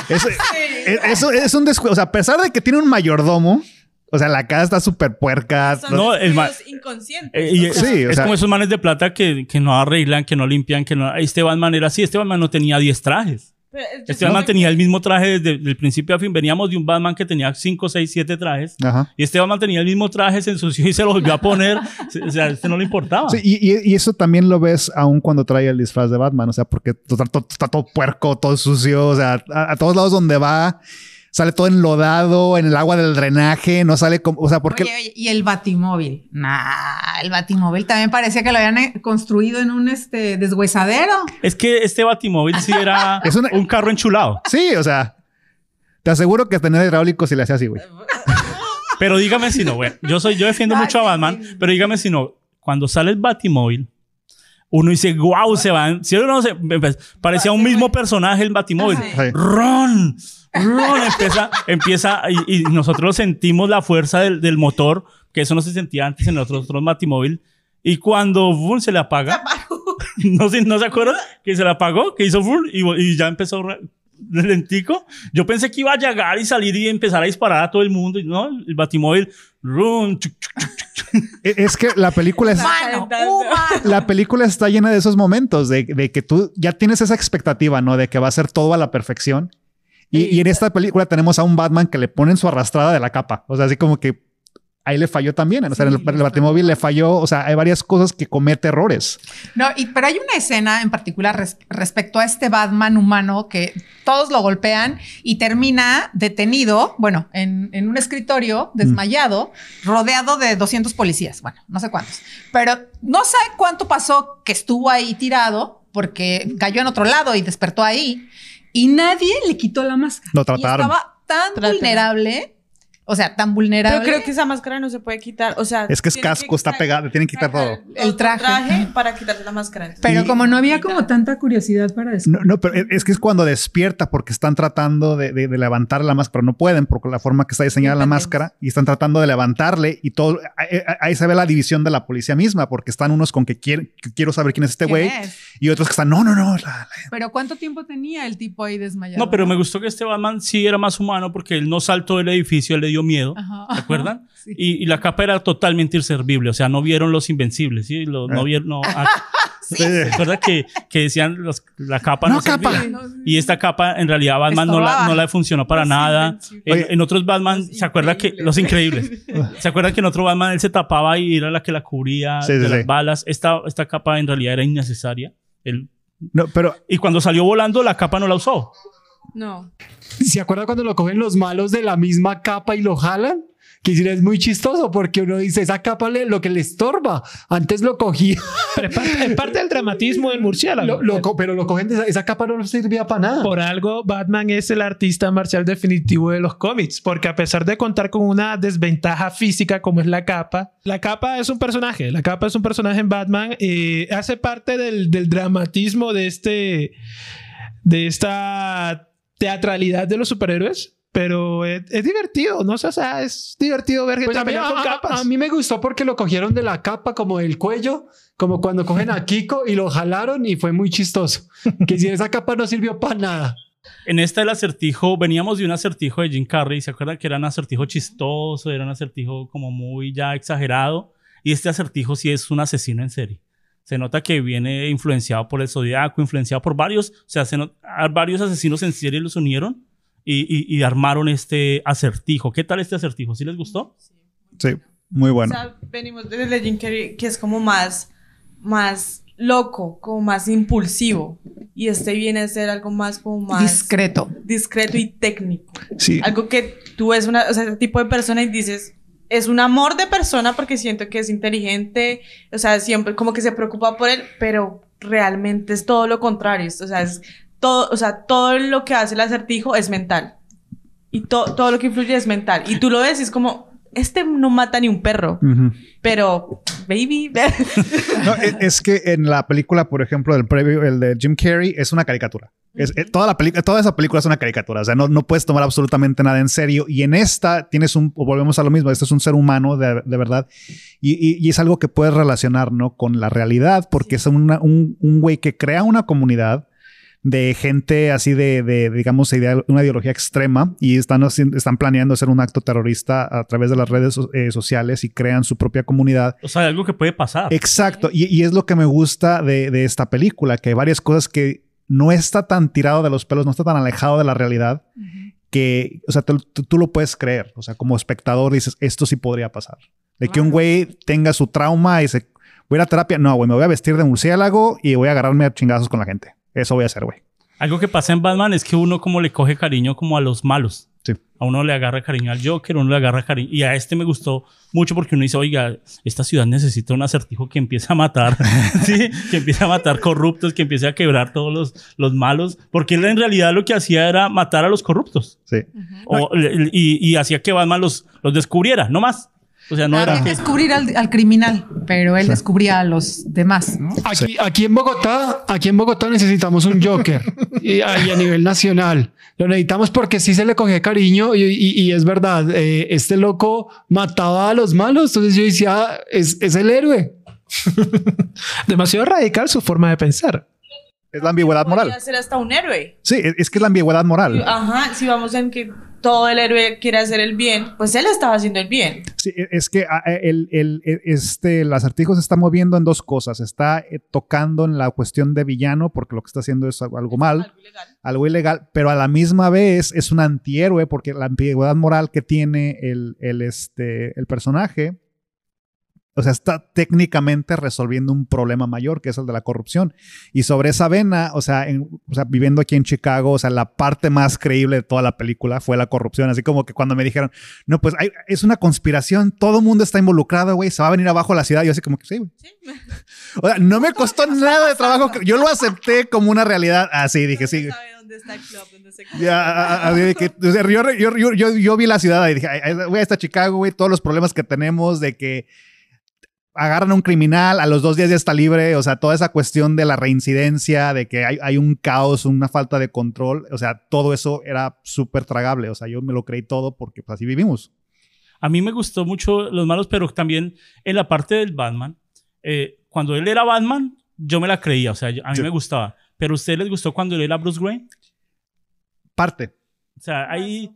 Es, es- eso es un descuido. O sea, a pesar de que tiene un mayordomo, o sea, la casa está súper puerca. Son No, el inconscientes. Eh, y o sea, Sí, o es sea- como esos manes de plata que, que no arreglan, que no limpian, que no... Este Batman era así. Este Batman no tenía 10 trajes. Pero yo Este Batman que- tenía el mismo traje desde el principio a fin. Veníamos de un Batman que tenía 5, 6, 7 trajes. Ajá. Y este Batman tenía el mismo traje, se ensució y se lo volvió a poner. o sea, a este no le importaba. Sí, y, y- y eso también lo ves aún cuando trae el disfraz de Batman. O sea, porque está todo, está todo puerco, todo sucio. O sea, a, a todos lados donde va, sale todo enlodado en el agua del drenaje. No sale como. O sea, porque. Oye, oye, y el batimóvil. Nah, el batimóvil también parecía que lo habían eh, construido en un este deshuesadero. Es que este Batimóvil sí era Es una- un carro enchulado. Sí, o sea. Te aseguro que tener hidráulico si le hacía así, güey. Pero dígame si no, bueno, yo soy, yo defiendo Ah, mucho a Batman, pero dígame si no, cuando sale el Batimóvil, uno dice, wow, se van. Si uno se, parecía un mismo personaje el Batimóvil. Ron, empieza, empieza y, y nosotros sentimos la fuerza del, del motor, que eso no se sentía antes en otros otros Batimóvil. Y cuando boom, se le apaga, no, se- ¿no se acuerdan? Que se le apagó, que hizo boom, y, y ya empezó lentico. Yo pensé que iba a llegar y salir y empezar a disparar a todo el mundo. No, el Batimóvil, rum, chuc, chuc, chuc, chuc. E- Es que la película es. Humano. La película está llena de esos momentos de, de que tú ya tienes esa expectativa, ¿no? De que va a ser todo a la perfección. Y, y en esta película tenemos a un Batman que le ponen su arrastrada de la capa. O sea, así como que ahí le falló también. O sea, en el, Sí, en el Batimóvil le falló. O sea, hay varias cosas que comete errores. No, y, pero hay una escena en particular res- respecto a este Batman humano que todos lo golpean y termina detenido, bueno, en, en un escritorio, desmayado, rodeado de 200 policías. Bueno, no sé cuántos. Pero no sé cuánto pasó que estuvo ahí tirado porque cayó en otro lado y despertó ahí y nadie le quitó la máscara. Lo Y trataron. estaba tan Trataron. vulnerable. O sea, tan vulnerable. Pero creo que esa máscara no se puede quitar. O sea, Es que es casco, está le tienen que quitar todo. El otro traje. para quitarse la máscara. Pero Y- como no había como tanta curiosidad para eso. No, no, pero es- que es cuando despierta porque están tratando de, de- de levantar la máscara, pero no pueden por la forma que está diseñada la máscara y están tratando de levantarle y todo. Ahí, ahí se ve la división de la policía misma porque están unos con que, quieren- que quiero saber quién es este ¿Quién güey es? y otros que están, no, no, no. la- la- Pero ¿cuánto tiempo tenía el tipo ahí desmayado? No, pero me gustó que este Batman sí era más humano porque él no saltó del edificio, él le dio miedo. Ajá. ¿Se acuerdan? Sí. Y, y la capa era totalmente inservible, o sea, no vieron los invencibles, ¿sí? Lo- no Ah. vieron, no. ah, ¿Se acuerdan que, que decían los- la capa no, No, capa. servía? Y esta capa, en realidad, Batman no la, no la funcionó para Los nada. En, otros Batman, Los ¿se acuerda que los increíbles? ¿Se acuerdan que en otro Batman él se tapaba y era la que la cubría Sí, de sí, las sí. balas? Esta, esta capa en realidad era innecesaria. Él- No, pero y cuando salió volando, la capa no la usó. No. ¿Se acuerda cuando lo cogen los malos de la misma capa y lo jalan? Que es muy chistoso porque uno dice, esa capa le- lo que le estorba. Antes lo cogía, Pero es parte, es parte del dramatismo del murciélago. lo- lo pero lo cogen, de esa, esa capa no servía para nada. Por algo, Batman es el artista marcial definitivo de los cómics, porque a pesar de contar con una desventaja física como es la capa, la capa es un personaje, la capa es un personaje en Batman y hace parte del, del dramatismo de este, de esta teatralidad de los superhéroes. Pero es, es divertido, ¿no? sé, O sea, es divertido ver gente Pues a, mí, pelear con a- a- capas. a mí me gustó porque lo cogieron de la capa como del cuello, como cuando cogen a Kiko y lo jalaron y fue muy chistoso. Que si esa capa no sirvió para nada. En esta el acertijo, veníamos de un acertijo de Jim Carrey, ¿se acuerdan que era un acertijo chistoso, era un acertijo como muy ya exagerado? Y este acertijo sí es un asesino en serie. Se nota que viene influenciado por el zodiaco, influenciado por varios, o sea, se not- a varios asesinos en serie los unieron y, y- y armaron este acertijo. ¿Qué tal este acertijo? ¿Sí les gustó? Sí, muy bueno. O sea, venimos desde Jim Carrey, que es como más, más loco, como más impulsivo. Y este viene a ser algo más como más Discreto. discreto y técnico. Sí. Algo que tú ves una, o sea, ese tipo de persona y dices, es un amor de persona porque siento que es inteligente, o sea, siempre como que se preocupa por él, pero realmente es todo lo contrario. O sea, es todo, o sea, todo lo que hace el acertijo es mental. Y to- todo lo que influye es mental. Y tú lo ves y es como, este no mata ni un perro, pero, baby, No, e- es, que en la película, por ejemplo, del previo, el de Jim Carrey, es una caricatura. Es, eh, toda, la película, toda esa película es una caricatura. O sea, no, no puedes tomar absolutamente nada en serio. Y en esta tienes un, volvemos a lo mismo, este es un ser humano de, de verdad. Y, y- y es algo que puedes relacionar, ¿no? Con la realidad, porque es una- un un güey que crea una comunidad de gente así de, de, digamos, idea- una ideología extrema y están, están planeando hacer un acto terrorista a través de las redes so- eh, sociales y crean su propia comunidad. O sea, algo que puede pasar. Exacto, y, y es lo que me gusta de, de esta película, que hay varias cosas que no está tan tirado de los pelos, no está tan alejado de la realidad, que, o sea, tú, lo puedes creer, o sea, como espectador dices, esto sí podría pasar. De que un güey tenga su trauma y se, voy a ir a terapia, no, güey, me voy a vestir de murciélago y voy a agarrarme a chingazos con la gente. Eso voy a hacer, güey. Algo que pasa en Batman es que uno como le coge cariño como a los malos. A uno le agarra cariño al Joker, uno le agarra cariño. Y a este me gustó mucho porque uno dice, oiga, esta ciudad necesita un acertijo que empiece a matar, ¿sí? Que empiece a matar corruptos, que empiece a quebrar todos los, los malos. Porque él en realidad lo que hacía era matar a los corruptos. Sí. O- y, y hacía que Batman los, los descubriera, no más. O sea, no era... Había que descubrir al, al criminal, pero él descubría a los demás, ¿no? Aquí, aquí en Bogotá, aquí en Bogotá necesitamos un Joker y a nivel nacional. Lo necesitamos porque sí se le coge cariño y, y- y es verdad, eh, este loco mataba a los malos. Entonces yo decía, "Ah, es, es el héroe. Demasiado radical su forma de pensar. Es la ambigüedad moral. Podría ser hasta un héroe. Sí, es, es que es la ambigüedad moral. Ajá, si vamos en que todo el héroe quiere hacer el bien, pues él estaba haciendo el bien. Sí, e- es que ah, el, el- el- este, el acertijo se está moviendo en dos cosas. Está eh, tocando en la cuestión de villano, porque lo que está haciendo es algo algo mal, Algo ilegal. algo ilegal, pero a la misma vez es un antihéroe, porque la ambigüedad moral que tiene el, el, este, el personaje, o sea, está técnicamente resolviendo un problema mayor, que es el de la corrupción. Y sobre esa vena, o sea, en- o sea, viviendo aquí en Chicago, o sea, la parte más creíble de toda la película fue la corrupción. Así como que cuando me dijeron, no, pues hay- es una conspiración, todo el mundo está involucrado, güey, se va a venir abajo la ciudad. Yo así como que sí, güey. O sea, no me costó nada de trabajo. Yo lo acepté como una realidad. Así dije, sí. ¿Sabe dónde está el club? ¿Dónde está el club? Ya, a- a- de que- o sea, yo, yo, yo, yo, vi la ciudad y dije, "Ay, ay, güey, está Chicago, güey, todos los problemas que tenemos de que agarran a un criminal, a los dos días ya está libre, o sea, toda esa cuestión de la reincidencia, de que hay, hay un caos, una falta de control, o sea, todo eso era súper tragable, o sea, yo me lo creí todo porque pues, así vivimos. A mí me gustó mucho Los Malos, pero también en la parte del Batman, eh, cuando él era Batman, yo me la creía, o sea, a mí Sí. me gustaba. Pero a ustedes les gustó cuando él era Bruce Wayne? Parte. O sea, ahí...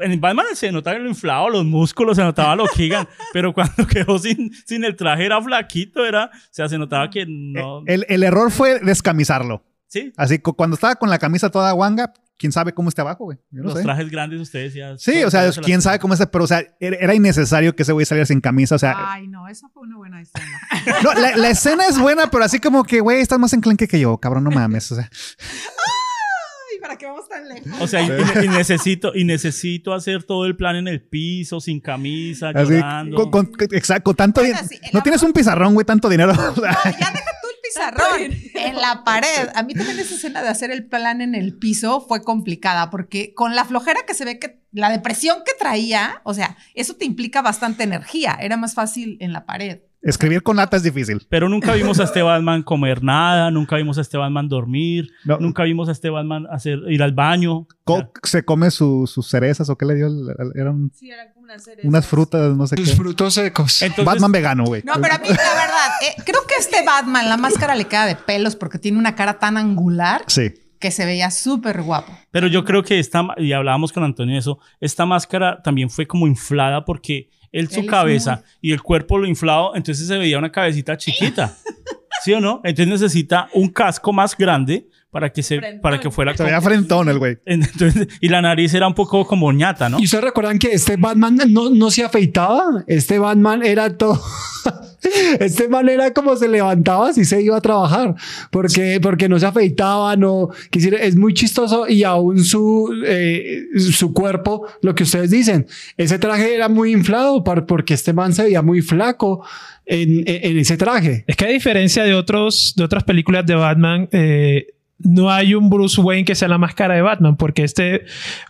En Batman se notaba lo inflado, los músculos, se notaba lo gigan, pero cuando quedó sin, sin el traje era flaquito, era... O sea, se notaba que no... El, el error fue descamisarlo. sí, Así cu- cuando estaba con la camisa toda guanga, quién sabe cómo esté abajo, güey. Yo no los sé. trajes grandes ustedes ya... Sí, o sea, quién sabe cómo está, pero o sea, era, era innecesario que ese güey saliera sin camisa, o sea, Ay, no, esa fue una buena escena. no, la, la escena es buena, pero así como que, güey, estás más enclenque que yo, cabrón, no mames, o sea, Ay, ¿para que vamos tan lejos. O sea, y, y- y necesito, y necesito hacer todo el plan en el piso, sin camisa, Así, llorando. con, con- exacto, tanto Bueno, din- sí, el No tienes un pizarrón, güey, tanto dinero. No, ya deja tú el pizarrón en la pared. A mí también esa escena de hacer el plan en el piso fue complicada porque con la flojera que se ve que la depresión que traía, o sea, eso te implica bastante energía. Era más fácil en la pared. Escribir con lata es difícil. Pero nunca vimos a este Batman comer nada, nunca vimos a este Batman dormir, No. nunca vimos a este Batman hacer, ir al baño. Co- ¿Se come su- sus cerezas o qué le dio? Eran Sí, eran como unas unas frutas, no sé Sus qué. frutos secos. Entonces, Batman vegano, güey. No, pero a mí, la verdad, eh, creo que este Batman, la máscara le queda de pelos porque tiene una cara tan angular Sí. que se veía súper guapo. Pero yo creo que esta, y hablábamos con Antonio de eso, esta máscara también fue como inflada porque él su Él cabeza y el cuerpo lo inflado, entonces se veía una cabecita chiquita. ¿Sí o no? Entonces necesita un casco más grande para que se Frentón. para que fuera Se veía frentón el güey. entonces, y la nariz era un poco como ñata, ¿no? ¿Y ustedes recuerdan que este Batman no, no se afeitaba? Este Batman era todo. Este man era como se levantaba si se iba a trabajar, porque, porque no se afeitaba, no, quisiera, es muy chistoso y aún su, eh, su cuerpo, lo que ustedes dicen, ese traje era muy inflado par- porque este man se veía muy flaco en, en- en ese traje. Es que a diferencia de, otros, de otras películas de Batman, eh, no hay un Bruce Wayne que sea la máscara de Batman, porque este,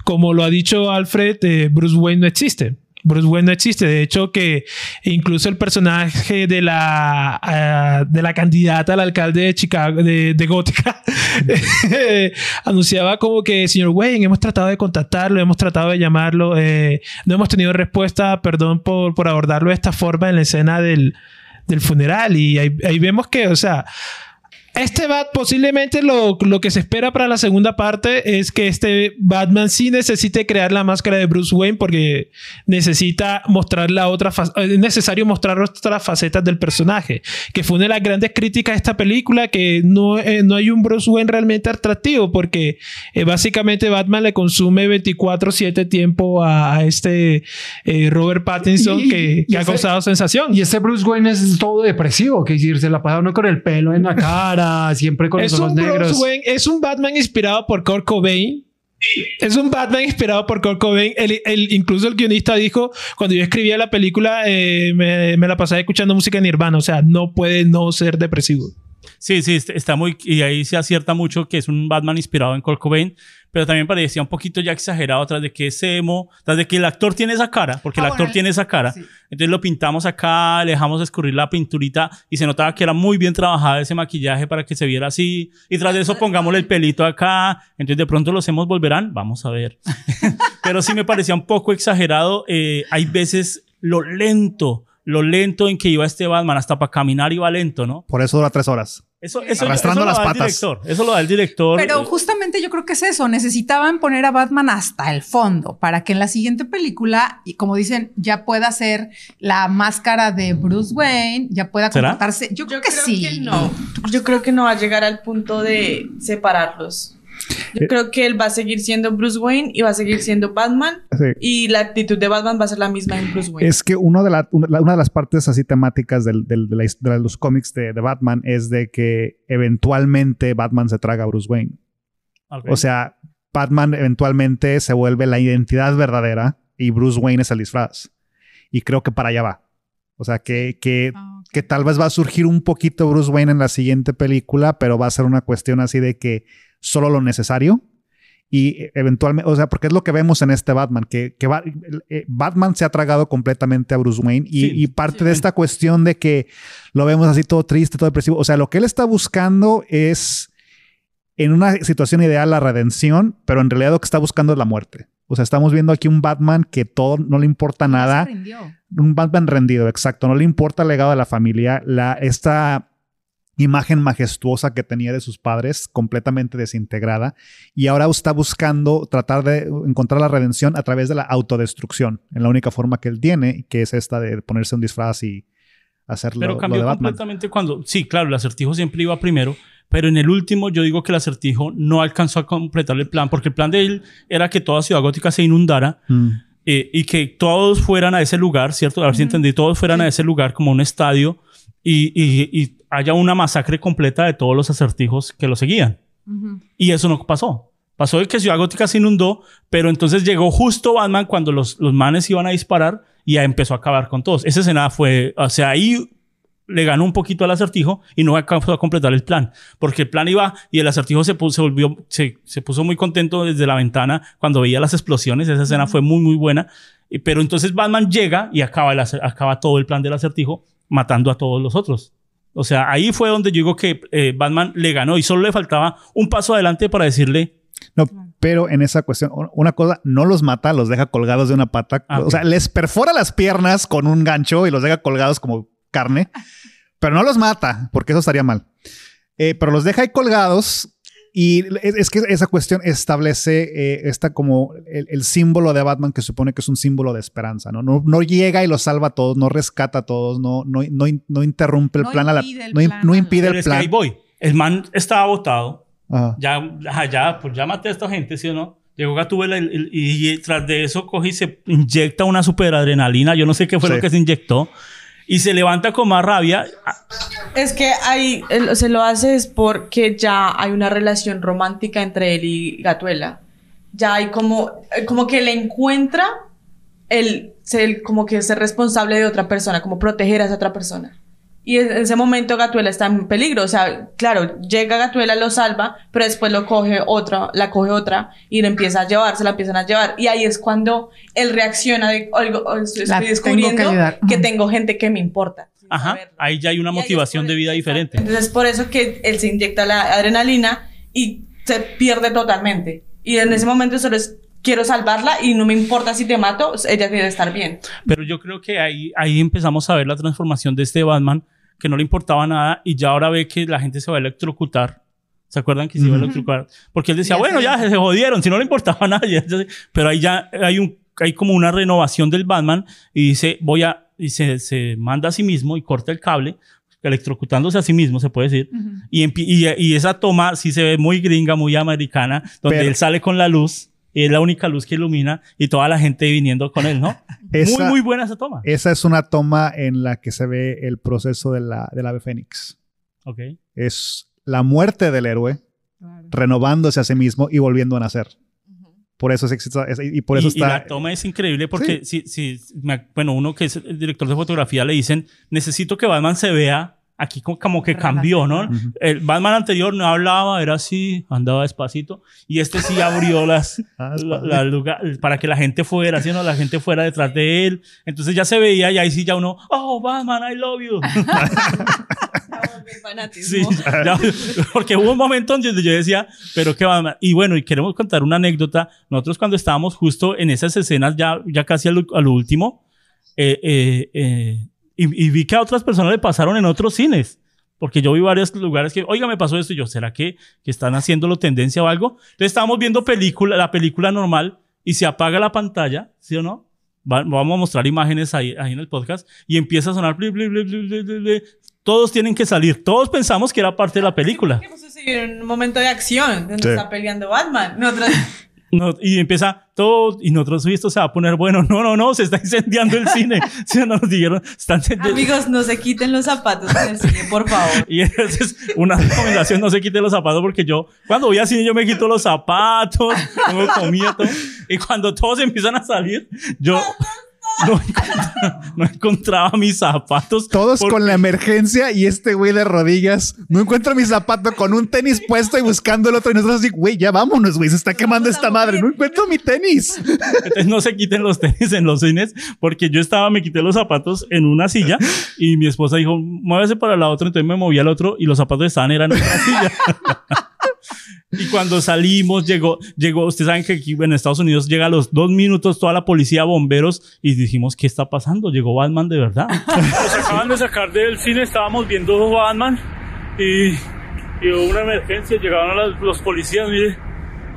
como lo ha dicho Alfred, eh, Bruce Wayne no existe. Bruce Wayne no existe. De hecho, que incluso el personaje de la, ah, de la candidata al alcalde de Chicago, de, de Gótica, anunciaba como que, señor Wayne, hemos tratado de contactarlo, hemos tratado de llamarlo, eh, no hemos tenido respuesta, perdón por, por abordarlo de esta forma en la escena del, del funeral. Y ahí, ahí vemos que, o sea, este Bat posiblemente lo, lo que se espera para la segunda parte es que este Batman sí necesite crear la máscara de Bruce Wayne porque necesita mostrar la otra fa- es necesario mostrar otras facetas del personaje que fue una de las grandes críticas de esta película que no, eh, no hay un Bruce Wayne realmente atractivo porque eh, básicamente Batman le consume 24/7 tiempo a, a este eh, Robert Pattinson Y- que, y que ha ese- causado sensación. Y este Bruce Wayne es todo depresivo, que se la pasa uno con el pelo en la cara, siempre con es los ojos negros. Wayne- es un Batman inspirado por Kurt Cobain. Es un Batman inspirado por Kurt Cobain. El, el- incluso el guionista dijo, cuando yo escribía la película, eh, me, me la pasaba escuchando música en Nirvana. O sea, no puede no ser depresivo. Sí, sí, est- está muy. Y ahí se acierta mucho que es un Batman inspirado en Kurt Cobain, pero también parecía un poquito ya exagerado tras de que es emo, tras de que el actor tiene esa cara, porque Ah, el actor bueno, tiene esa cara. sí. Entonces lo pintamos acá, le dejamos escurrir la pinturita y se notaba que era muy bien trabajado ese maquillaje para que se viera así. Y tras de eso pongámosle el pelito acá. Entonces de pronto los hemos volverán. Vamos a ver. pero sí me parecía un poco exagerado. Eh, hay veces lo lento, lo lento en que iba este Batman, hasta para caminar iba lento, ¿no? Por eso dura tres horas. Eso, eso, Arrastrando eso lo las da el patas. director. Eso lo da el director. Pero justamente yo creo que es eso. Necesitaban poner a Batman hasta el fondo para que en la siguiente película, y como dicen, ya pueda ser la máscara de Bruce Wayne, ya pueda ¿Será? comportarse. Yo creo que sí. que no. Yo creo que no va a llegar al punto de separarlos. Yo Eh. creo que él va a seguir siendo Bruce Wayne y va a seguir siendo Batman. Sí. Y la actitud de Batman va a ser la misma en Bruce Wayne. Es que uno de la- una, de las partes así temáticas del- del- de, la his- de los cómics de, de Batman es de que eventualmente Batman se traga a Bruce Wayne. O sea, Batman eventualmente se vuelve la identidad verdadera y Bruce Wayne es el disfraz. Y creo que para allá va. O sea, que, que, Ah. Que tal vez va a surgir un poquito Bruce Wayne en la siguiente película, pero va a ser una cuestión así de que solo lo necesario. Y eh, eventualmente, o sea, porque es lo que vemos en este Batman, que, que va- eh, Batman se ha tragado completamente a Bruce Wayne y, Sí, y parte sí. de esta cuestión de que lo vemos así todo triste, todo depresivo. O sea, lo que él está buscando es en una situación ideal la redención, pero en realidad lo que está buscando es la muerte. O sea, estamos viendo aquí un Batman que todo no le importa nada se rindió. un Batman rendido, exacto. No le importa el legado de la familia, la, esta imagen majestuosa que tenía de sus padres completamente desintegrada y ahora está buscando tratar de encontrar la redención a través de la autodestrucción, en la única forma que él tiene, que es esta de ponerse un disfraz y hacerlo pero lo cambió de Batman. completamente cuando. Sí, claro, el acertijo siempre iba primero. Pero en el último, yo digo que el acertijo no alcanzó a completar el plan, porque el plan de él era que toda Ciudad Gótica se inundara Mm. eh, y que todos fueran a ese lugar, ¿cierto? A ver si entendí, todos fueran a ese lugar como un estadio y, y- y haya una masacre completa de todos los acertijos que lo seguían. Y eso no pasó. Pasó de que Ciudad Gótica se inundó, pero entonces llegó justo Batman cuando los, los manes iban a disparar y ya empezó a acabar con todos. Esa escena fue, o sea, ahí le ganó un poquito al acertijo y no alcanzó a completar el plan. Porque el plan iba y el acertijo se, puso, se volvió, se, se puso muy contento desde la ventana cuando veía las explosiones. Esa escena fue muy, muy buena. Pero entonces Batman llega y acaba, el acaba todo el plan del acertijo matando a todos los otros. O sea, ahí fue donde yo digo que eh, Batman le ganó y solo le faltaba un paso adelante para decirle, No, pero en esa cuestión, una cosa, no los mata, los deja colgados de una pata. Ah, o sea, les perfora las piernas con un gancho y los deja colgados como carne, pero no los mata, porque eso estaría mal. Eh, pero los deja ahí colgados y es, es que esa cuestión establece eh, esta como el, el símbolo de Batman que supone que es un símbolo de esperanza, ¿no? No, no llega y los salva a todos, no rescata a todos, no, no, no, no interrumpe el No plan, a la- el no, plan impide pero el es que plan. ahí voy. El man estaba votado, Ajá. ya, ya, pues ya maté a esta gente, ¿sí o no? Llegó Gatúbela y, y- y tras de eso coge y se inyecta una superadrenalina. Yo no sé qué fue Sí. lo que se inyectó. Y se levanta con más rabia. Es que ahí se lo hace es porque ya hay una relación romántica entre él y Gatuela. Ya hay como, eh, como que le encuentra el ser, como que ser responsable de otra persona, como proteger a esa otra persona. Y en ese momento Gatuela está en peligro. O sea, claro, llega Gatuela, lo salva, pero después lo coge otra, la coge otra y le empieza a llevar, se la empiezan a llevar. Y ahí es cuando él reacciona de, oigo, oh, estoy La tengo que descubriendo que tengo gente que me importa. Ajá, saberlo. ahí ya hay una Y es motivación de vida diferente. Entonces, por eso que él se inyecta la adrenalina y se pierde totalmente. Y en ese momento solo es, quiero salvarla y no me importa si te mato, ella debe estar bien. Pero yo creo que ahí, ahí empezamos a ver la transformación de este Batman, que no le importaba nada y ya ahora ve que la gente se va a electrocutar. ¿Se acuerdan que se iba a electrocutar? Porque él decía, Ya bueno, sé. ya se jodieron, si no le importaba nada. ya- ya- pero ahí ya hay, un, hay como una renovación del Batman y dice, voy a, y se, se manda a sí mismo y corta el cable, electrocutándose a sí mismo, se puede decir. Ujú. Y, empi- y, y esa toma sí se ve muy gringa, muy americana, donde Pero- él sale con la luz, y es la única luz que ilumina, y toda la gente viniendo con él, ¿no? Esa- muy, muy buena esa toma. Esa es una toma en la que se ve el proceso de la, del ave fénix. Ok. Es la muerte del héroe renovándose a sí mismo y volviendo a nacer. Por eso es y por eso y, y está. la toma es increíble porque, si, si, me- bueno, uno que es el director de fotografía le dicen, necesito que Batman se vea aquí como, como que cambió, ¿no? Ujú. El Batman anterior no hablaba, era así, andaba despacito, y este sí abrió las, Ah, la- la lugar- para que la gente fuera, ¿sí no? La gente fuera detrás de él. Entonces ya se veía y ahí sí ya uno, oh, Batman, I love you. Sí, ya, porque hubo un momento donde yo decía, pero qué va. Y bueno, y queremos contar una anécdota. Nosotros cuando estábamos justo en esas escenas, ya, ya casi a lo, a lo último, eh, eh, eh, y, y vi que a otras personas le pasaron en otros cines. Porque yo vi varios lugares que, oiga, me pasó esto. Y yo, ¿será que, que están haciéndolo tendencia o algo? Entonces estábamos viendo película, la película normal y se apaga la pantalla, ¿sí o no? Va- vamos a mostrar imágenes ahí, ahí en el podcast y empieza a sonar. bli, bli, bli, bli, bli, bli, bli. Todos tienen que salir. Todos pensamos que era parte de la película. ¿Qué pasó? Sí, en un momento de acción donde Sí. está peleando Batman. Nosotros, No, y empieza todo, y nosotros, "Uy, esto se va a poner bueno. No, no, no, se está incendiando el cine. Sí, nos dijeron, están amigos, no se quiten los zapatos en el cine, por favor. Y esa es una recomendación, no se quite los zapatos porque yo, cuando voy al cine, yo me quito los zapatos, comida, todo. Y cuando todos empiezan a salir, yo no encontraba, no encontraba mis zapatos. Todos porque- con la emergencia y este güey de rodillas. No encuentro mi zapato con un tenis puesto y buscando el otro. Y nosotros así, güey, ya vámonos, güey. Se está quemando esta madre. No encuentro mi tenis. Entonces no se quiten los tenis en los cines porque yo estaba, me quité los zapatos en una silla y mi esposa dijo, muévese para la otra, entonces me moví al otro y los zapatos estaban eran en otra silla. Y cuando salimos llegó, llegó, ustedes saben que aquí en Estados Unidos llega a los dos minutos toda la policía, bomberos y dijimos, ¿qué está pasando? Llegó Batman de verdad. Nos acaban de sacar del cine, estábamos viendo Batman y, y hubo una emergencia, llegaron las- los policías, mire,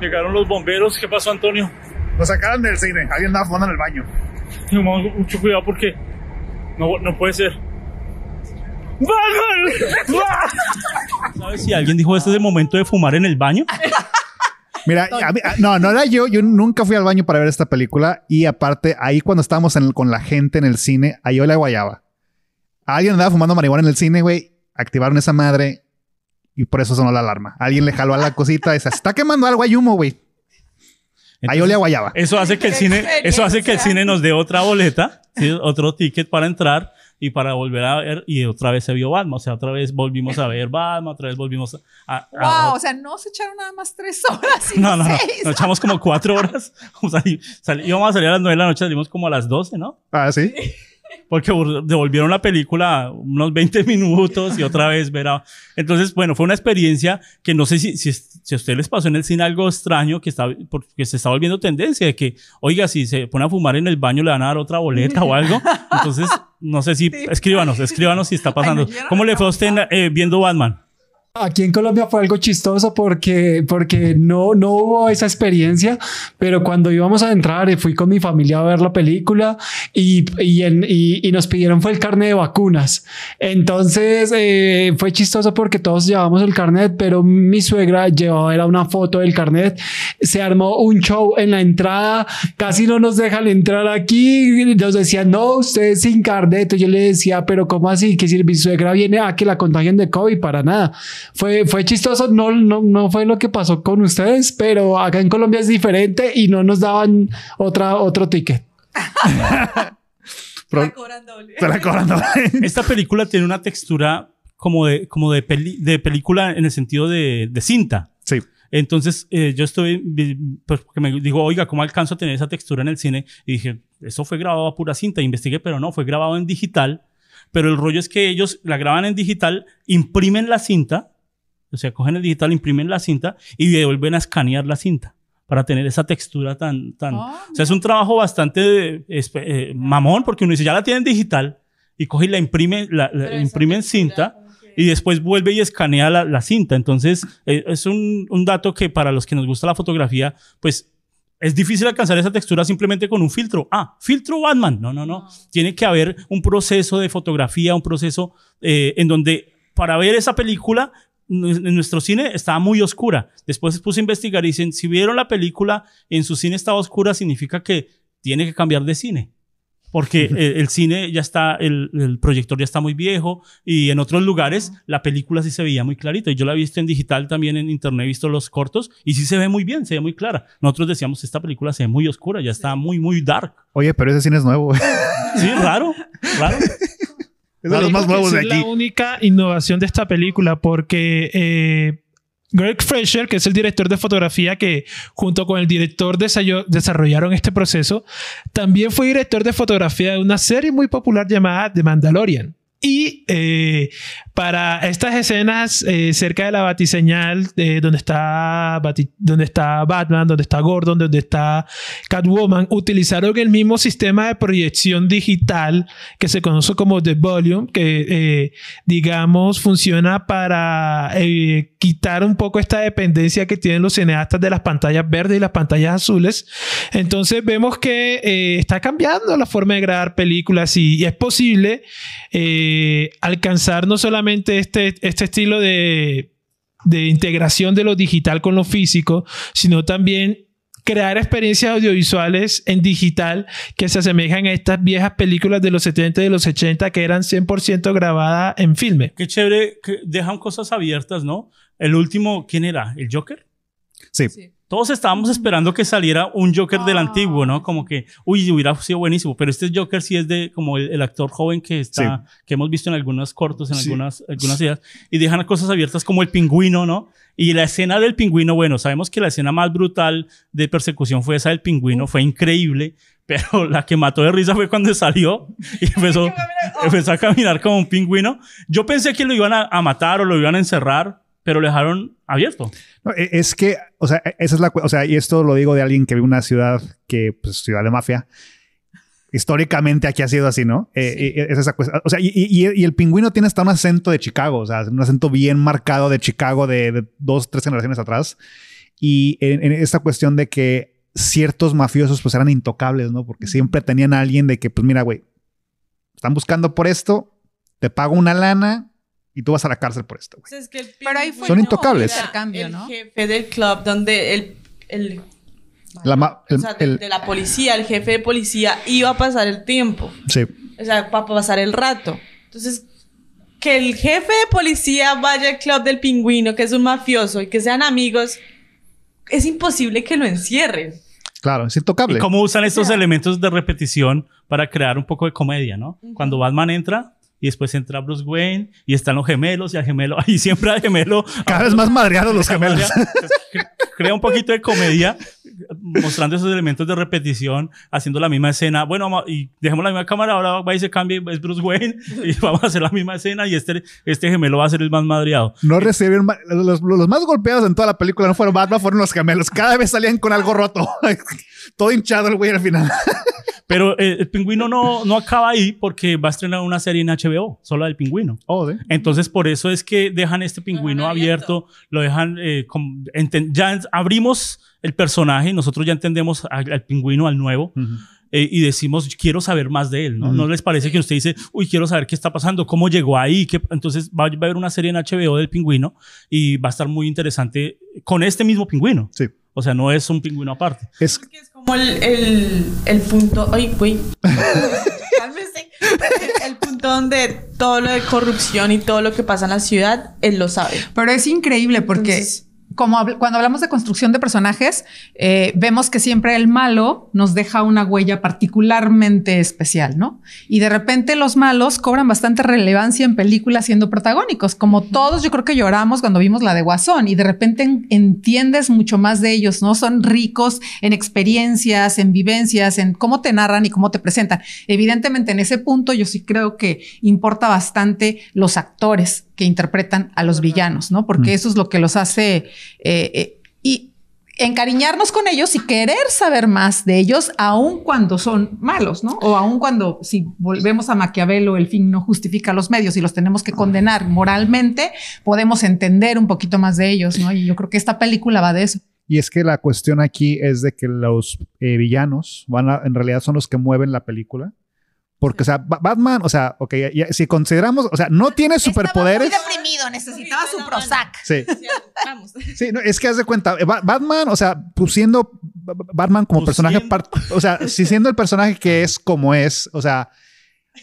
llegaron los bomberos, ¿qué pasó Antonio? Lo sacaron del cine. Alguien andaba fumando en el baño. Tengamos mucho cuidado porque no, no puede ser. ¿Sabes si alguien dijo este es el momento de fumar en el baño? Mira, a mí- a- no, no era yo. Yo nunca fui al baño para ver esta película. Y aparte, ahí cuando estábamos en el- con la gente en el cine, ahí yo la guayaba. Alguien andaba fumando marihuana en el cine, güey. Activaron esa madre y por eso sonó la alarma. Alguien le jaló a la cosita y se está quemando algo, hay humo, güey. Ahí olía a guayaba. Eso hace que el Qué cine, eso hace que el experiencia. cine nos dé otra boleta, ¿sí? otro ticket para entrar y para volver a ver y otra vez se vio Batman, o sea, otra vez volvimos a ver Batman, otra vez volvimos a, a- a- Wow, o sea, no se echaron nada más tres horas. sino no, no, no, seis. nos echamos como cuatro horas, O sea, y íbamos a salir a las nueve de la noche, salimos como a las 12, ¿no? Ah, sí. Porque devolvieron la película unos 20 minutos y otra vez ver a... Entonces, bueno, fue una experiencia que no sé si, si, si a ustedes les pasó en el cine algo extraño que, está, porque se está volviendo tendencia de que, oiga, si se pone a fumar en el baño le van a dar otra boleta o algo. Entonces, no sé si... Escríbanos, escríbanos si está pasando. Ay, no, yo no ¿Cómo le fue a usted eh, viendo Batman? Aquí en Colombia fue algo chistoso porque, porque no, no hubo esa experiencia, pero cuando íbamos a entrar y fui con mi familia a ver la película y, y, en- y- y nos pidieron fue el carnet de vacunas. Entonces eh, fue chistoso porque todos llevamos el carnet, pero mi suegra llevaba era una foto del carnet. Se armó un show en la entrada, casi no nos dejan entrar aquí. Nos decían, no, ustedes sin carnet. Yo le decía, pero ¿cómo así? Que si mi suegra viene a que la contagien de COVID, para nada. Fue, fue chistoso, no, no, no fue lo que pasó con ustedes, pero acá en Colombia es diferente y no nos daban otra, otro ticket. Pro- La cobran doble. Se la cobran doble. Esta película tiene una textura como de, como de, peli- de película en el sentido de, de cinta. Sí. Entonces, eh, yo estoy, pues, porque me digo, oiga, ¿cómo alcanzo a tener esa textura en el cine? Y dije, eso fue grabado a pura cinta. Investigué, pero no, fue grabado en digital. Pero el rollo es que ellos la graban en digital, imprimen la cinta, o sea, cogen el digital, imprimen la cinta y devuelven a escanear la cinta para tener esa textura tan, tan... Oh, o sea, es un trabajo bastante eh, mamón porque uno dice, ya la tienen digital y coge y la imprime, la, la imprime en cinta y después vuelve y escanea la, la cinta. Entonces, eh, es un, un dato que para los que nos gusta la fotografía, pues es difícil alcanzar esa textura simplemente con un filtro. Ah, filtro Batman. No, no, no. Tiene que haber un proceso de fotografía, un proceso eh, en donde para ver esa película, en nuestro cine estaba muy oscura. Después puse a investigar y dicen, si vieron la película en su cine estaba oscura, significa que tiene que cambiar de cine. Porque eh, el cine ya está, el, el proyector ya está muy viejo y en otros lugares la película sí se veía muy clarita. Y yo la he visto en digital también en internet, he visto los cortos y sí se ve muy bien, se ve muy clara. Nosotros decíamos, esta película se ve muy oscura, ya está muy, muy dark. Oye, pero ese cine es nuevo. Sí, raro, raro. de los más Creo que nuevos de esa aquí. Es la única innovación de esta película porque eh, Greg Fraser, que es el director de fotografía que junto con el director desarrollaron este proceso, también fue director de fotografía de una serie muy popular llamada The Mandalorian. Y eh, para estas escenas eh, cerca de la batiseñal, eh, donde, está Bati- donde está Batman, donde está Gordon, donde está Catwoman, utilizaron el mismo sistema de proyección digital que se conoce como The Volume, que digamos funciona para quitar un poco esta dependencia que tienen los cineastas de las pantallas verdes y las pantallas azules. Entonces vemos que está cambiando la forma de grabar películas y, es posible alcanzar no solamente este, este estilo de, de integración de lo digital con lo físico, sino también crear experiencias audiovisuales en digital que se asemejan a estas viejas películas de los 70 y de los 80 que eran 100% grabadas en filme. Qué chévere que dejan cosas abiertas, ¿no? El último, ¿quién era? ¿El Joker? Sí. Sí. Todos estábamos esperando que saliera un Joker del antiguo, ¿no? Como que, uy, hubiera sido buenísimo, pero este Joker sí es de como el, el actor joven que está, que hemos visto en algunos cortos, en Sí. algunas, algunas ideas, y dejan cosas abiertas como el pingüino, ¿no? Y la escena del pingüino, bueno, sabemos que la escena más brutal de persecución fue esa del pingüino, fue increíble, pero la que mató de risa fue cuando salió y empezó, empezó a caminar como un pingüino. Yo pensé que lo iban a, a matar o lo iban a encerrar, pero lo dejaron abierto. No, e- es que, o sea, e- esa es la, o sea, y esto lo digo de alguien que vive una ciudad que, pues, ciudad de mafia. Históricamente aquí ha sido así, ¿no? Eh, y- es esa cuestión. O sea, y, y- y el pingüino tiene hasta un acento de Chicago, o sea, un acento bien marcado de Chicago de, de dos, tres generaciones atrás. Y en, en esta cuestión de que ciertos mafiosos pues eran intocables, ¿no? Porque siempre tenían a alguien de que, pues mira, güey, están buscando por esto, te pago una lana y tú vas a la cárcel por esto, güey. Pues es que el Pero ahí fue Son pingüino intocables. era Intercambio, el ¿no? jefe del club donde el, el, La ma- el- o sea, de, el- de la policía, el jefe de policía iba a pasar el tiempo. Sí. O sea, para pasar el rato. Entonces, que el jefe de policía vaya al club del pingüino, que es un mafioso, y que sean amigos, es imposible que lo encierren. Claro, es intocable. Y cómo usan estos elementos de repetición para crear un poco de comedia, ¿no? Cuando Batman entra y después entra Bruce Wayne y están los gemelos y al gemelo, y siempre al gemelo. Cada vez más madreados los gemelos. cre- Crea un poquito de comedia mostrando esos elementos de repetición, haciendo la misma escena. Bueno, y dejemos la misma cámara, ahora va y se cambia, es Bruce Wayne y vamos a hacer la misma escena y este, este gemelo va a ser el más madreado. No recibieron los, los más golpeados en toda la película no fueron Batman, fueron los gemelos. Cada vez salían con algo roto. Todo hinchado el güey al final. Pero eh, el pingüino no, no acaba ahí porque va a estrenar una serie en HBO, solo del pingüino. Oh, ¿sí? Entonces, por eso es que dejan este pingüino abierto. abierto, lo dejan, eh, ya abrimos el personaje, nosotros ya entendemos al, al pingüino, al nuevo, Ujú. eh, y decimos, quiero saber más de él, ¿no? ¿No les parece que usted dice, uy, quiero saber qué está pasando, cómo llegó ahí? ¿Qué-?" Entonces, va, va a haber una serie en HBO del pingüino y va a estar muy interesante con este mismo pingüino. Sí. O sea, no es un pingüino aparte. Es, es como el, el, el punto. Ay, güey. El punto donde todo lo de corrupción y todo lo que pasa en la ciudad, él lo sabe. Pero es increíble porque Entonces- como habl- cuando hablamos de construcción de personajes, eh, vemos que siempre el malo nos deja una huella particularmente especial, ¿no? Y de repente los malos cobran bastante relevancia en películas siendo protagónicos, como todos yo creo que lloramos cuando vimos la de Guasón y de repente en- entiendes mucho más de ellos, ¿no? Son ricos en experiencias, en vivencias, en cómo te narran y cómo te presentan. Evidentemente en ese punto yo sí creo que importa bastante los actores que interpretan a los villanos, ¿no? Porque Mm. eso es lo que los hace eh, eh, y encariñarnos con ellos y querer saber más de ellos, aun cuando son malos, ¿no? O aun cuando, si volvemos a Maquiavelo, el fin no justifica los medios y los tenemos que condenar moralmente, podemos entender un poquito más de ellos, ¿no? Y yo creo que esta película va de eso. y es que la cuestión aquí es de que los eh, villanos van a- en realidad son los que mueven la película. Porque, o sea, Ba- Batman, o sea, ok, ya- ya- si consideramos, o sea, no tiene superpoderes. deprimido, necesitaba su Prozac. Sí, Vamos. sí, no, es que haz de cuenta, Ba- Batman, o sea, pues siendo Ba- Ba- Batman como Pues personaje, par- o sea, si siendo el personaje que es como es, o sea,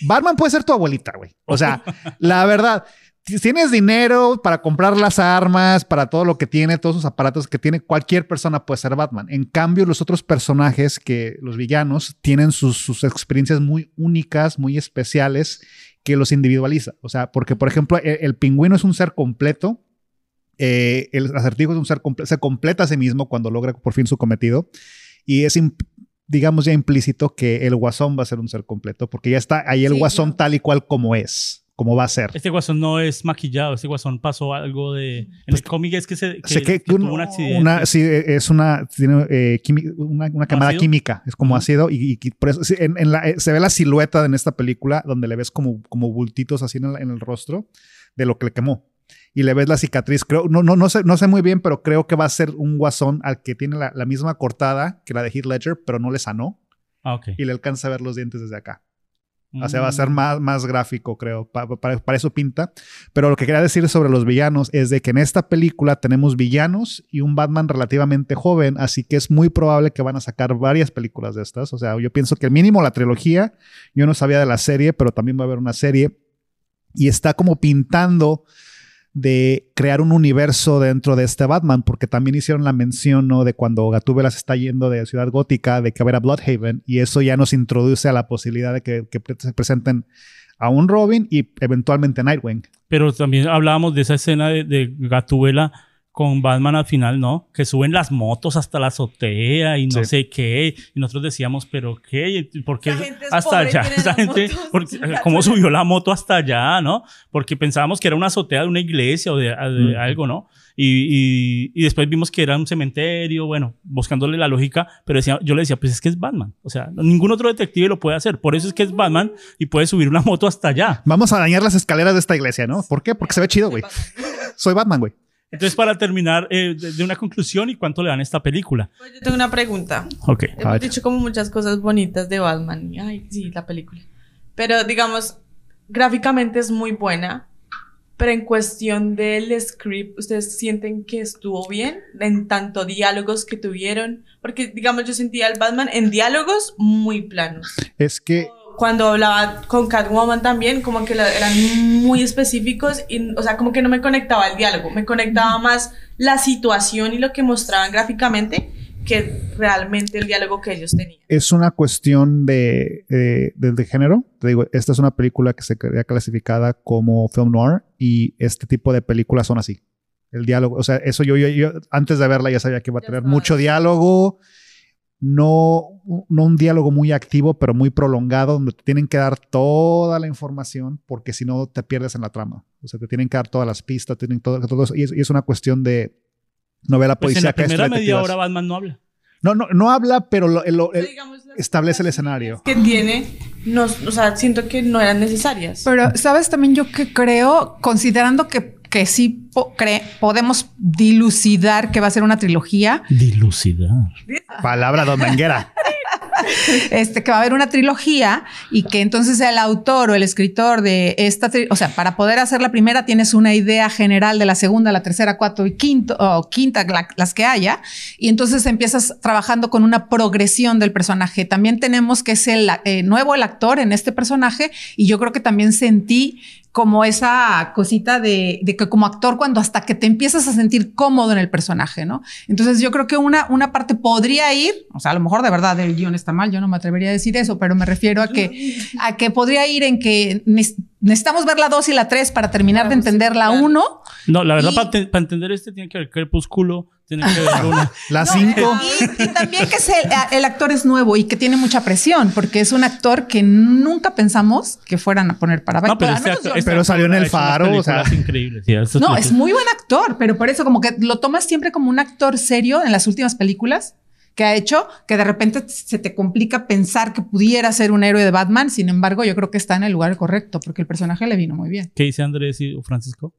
Batman puede ser tu abuelita, güey. O sea, la verdad, tienes dinero para comprar las armas, para todo lo que tiene, todos sus aparatos que tiene, cualquier persona puede ser Batman. En cambio, los otros personajes que los villanos tienen sus, sus experiencias muy únicas, muy especiales, que los individualiza. O sea, porque, por ejemplo, el, el pingüino es un ser completo. eh, el acertijo es un ser completo, se completa a sí mismo cuando logra por fin su cometido. Y es, digamos, ya implícito que el guasón va a ser un ser completo, porque ya está ahí el Sí, guasón no. tal y cual como es, como va a ser. Este guasón no es maquillado, este guasón pasó algo de... En el cómic es que se que, Sé que, que un- tuvo un accidente. una- sí, es una, tiene, eh, quimi- una, una quemada ¿Ácido? química, es como ácido, y, y por eso en, en la, eh, se ve la silueta en esta película donde le ves como, como bultitos así en el, en el rostro de lo que le quemó. Y le ves la cicatriz, creo, no, no, no, sé, no sé muy bien, pero creo que va a ser un guasón al que tiene la, la misma cortada que la de Heath Ledger, pero no le sanó Ah, y le alcanza a ver los dientes desde acá. O sea, va a Mm. ser más, más gráfico, creo. Pa- pa- para, eso pinta. Pero lo que quería decir sobre los villanos es de que en esta película tenemos villanos y un Batman relativamente joven, así que es muy probable que van a sacar varias películas de estas. O sea, yo pienso que mínimo la trilogía, yo no sabía de la serie, pero también va a haber una serie y está como pintando de crear un universo dentro de este Batman, porque también hicieron la mención ¿no? de cuando Gatúbela se está yendo de Ciudad Gótica, de que va a Bloodhaven, y eso ya nos introduce a la posibilidad de que, se presenten a un Robin y eventualmente Nightwing. Pero también hablábamos de esa escena de, de Gatúbela con Batman al final, ¿no? Que suben las motos hasta la azotea y no Sí. sé qué. Y nosotros decíamos, ¿pero qué? ¿Por qué hasta allá? Esa gente, porque-. ¿cómo subió la moto hasta allá, no? Porque pensábamos que era una azotea de una iglesia o de, de Mm. algo, ¿no? Y, y- y después vimos que era un cementerio, bueno, buscándole la lógica, pero decía, yo le decía, pues es que es Batman. O sea, ningún otro detective lo puede hacer. Por eso es que es Batman y puede subir una moto hasta allá. Vamos a dañar las escaleras de esta iglesia, ¿no? ¿Por qué? Porque se ve chido, güey. Soy Batman, güey. Entonces, para terminar, eh, de, de una conclusión y cuánto le dan a esta película. Pues yo tengo una pregunta. Ok. Ver. dicho como muchas cosas bonitas de Batman. y, Ay, sí, la película. Pero digamos, gráficamente es muy buena. Pero en cuestión del script, ¿ustedes sienten que estuvo bien? En tanto diálogos que tuvieron. Porque, digamos, yo sentía al Batman en diálogos muy planos. Es que Cuando hablaba con Catwoman también, como que eran muy específicos. Y, o sea, como que no me conectaba el diálogo. Me conectaba más la situación y lo que mostraban gráficamente que realmente el diálogo que ellos tenían. Es una cuestión de, eh, de, de género. Te digo, esta es una película que se quería clasificada como film noir y este tipo de películas son así. El diálogo, o sea, eso yo, yo, yo antes de verla ya sabía que iba a tener mucho diálogo, no, no un diálogo muy activo, pero muy prolongado, donde te tienen que dar toda la información, porque si no te pierdes en la trama. O sea, te tienen que dar todas las pistas, tienen todo, todo eso, y es, y es una cuestión de novela Pues en la primera media hora Batman no habla. No, no, no habla, pero lo- lo- el- Digamos, las establece el escenario. que tiene, no, o sea, siento que no eran necesarias. Pero, ¿sabes también yo que creo, considerando que, que sí po- podemos dilucidar que va a ser una trilogía, Dilucidar. palabra dominguera. este, que va a haber una trilogía y que entonces el autor o el escritor de esta, tri- o sea, para poder hacer la primera tienes una idea general de la segunda, la tercera, cuarto y quinto, o quinta, la- las que haya, y entonces empiezas trabajando con una progresión del personaje. También tenemos que es el eh, nuevo el actor en este personaje y yo creo que también sentí como esa cosita de, de que como actor cuando hasta que te empiezas a sentir cómodo en el personaje, ¿no? Entonces yo creo que una, una parte podría ir, o sea, a lo mejor de verdad el guion está mal, yo no me atrevería a decir eso, pero me refiero a que, a que podría ir en que necesitamos ver la 2 y la 3 para terminar de entender la justificar. 1. No, la verdad, Y- para, te- para entender este tiene que ver Crepúsculo, tiene que ver una. No, cinco. Y, y también que es el, el actor es nuevo y que tiene mucha presión, porque es un actor que nunca pensamos que fueran a poner para No, pero este actor- este Pero salió en El Faro, o sea. películas increíbles. sí, No, es muy buen actor, pero por eso como que lo tomas siempre como un actor serio en las últimas películas que ha hecho, que de repente se te complica pensar que pudiera ser un héroe de Batman. Sin embargo, yo creo que está en el lugar correcto porque el personaje le vino muy bien. ¿Qué dice Andrés y Francisco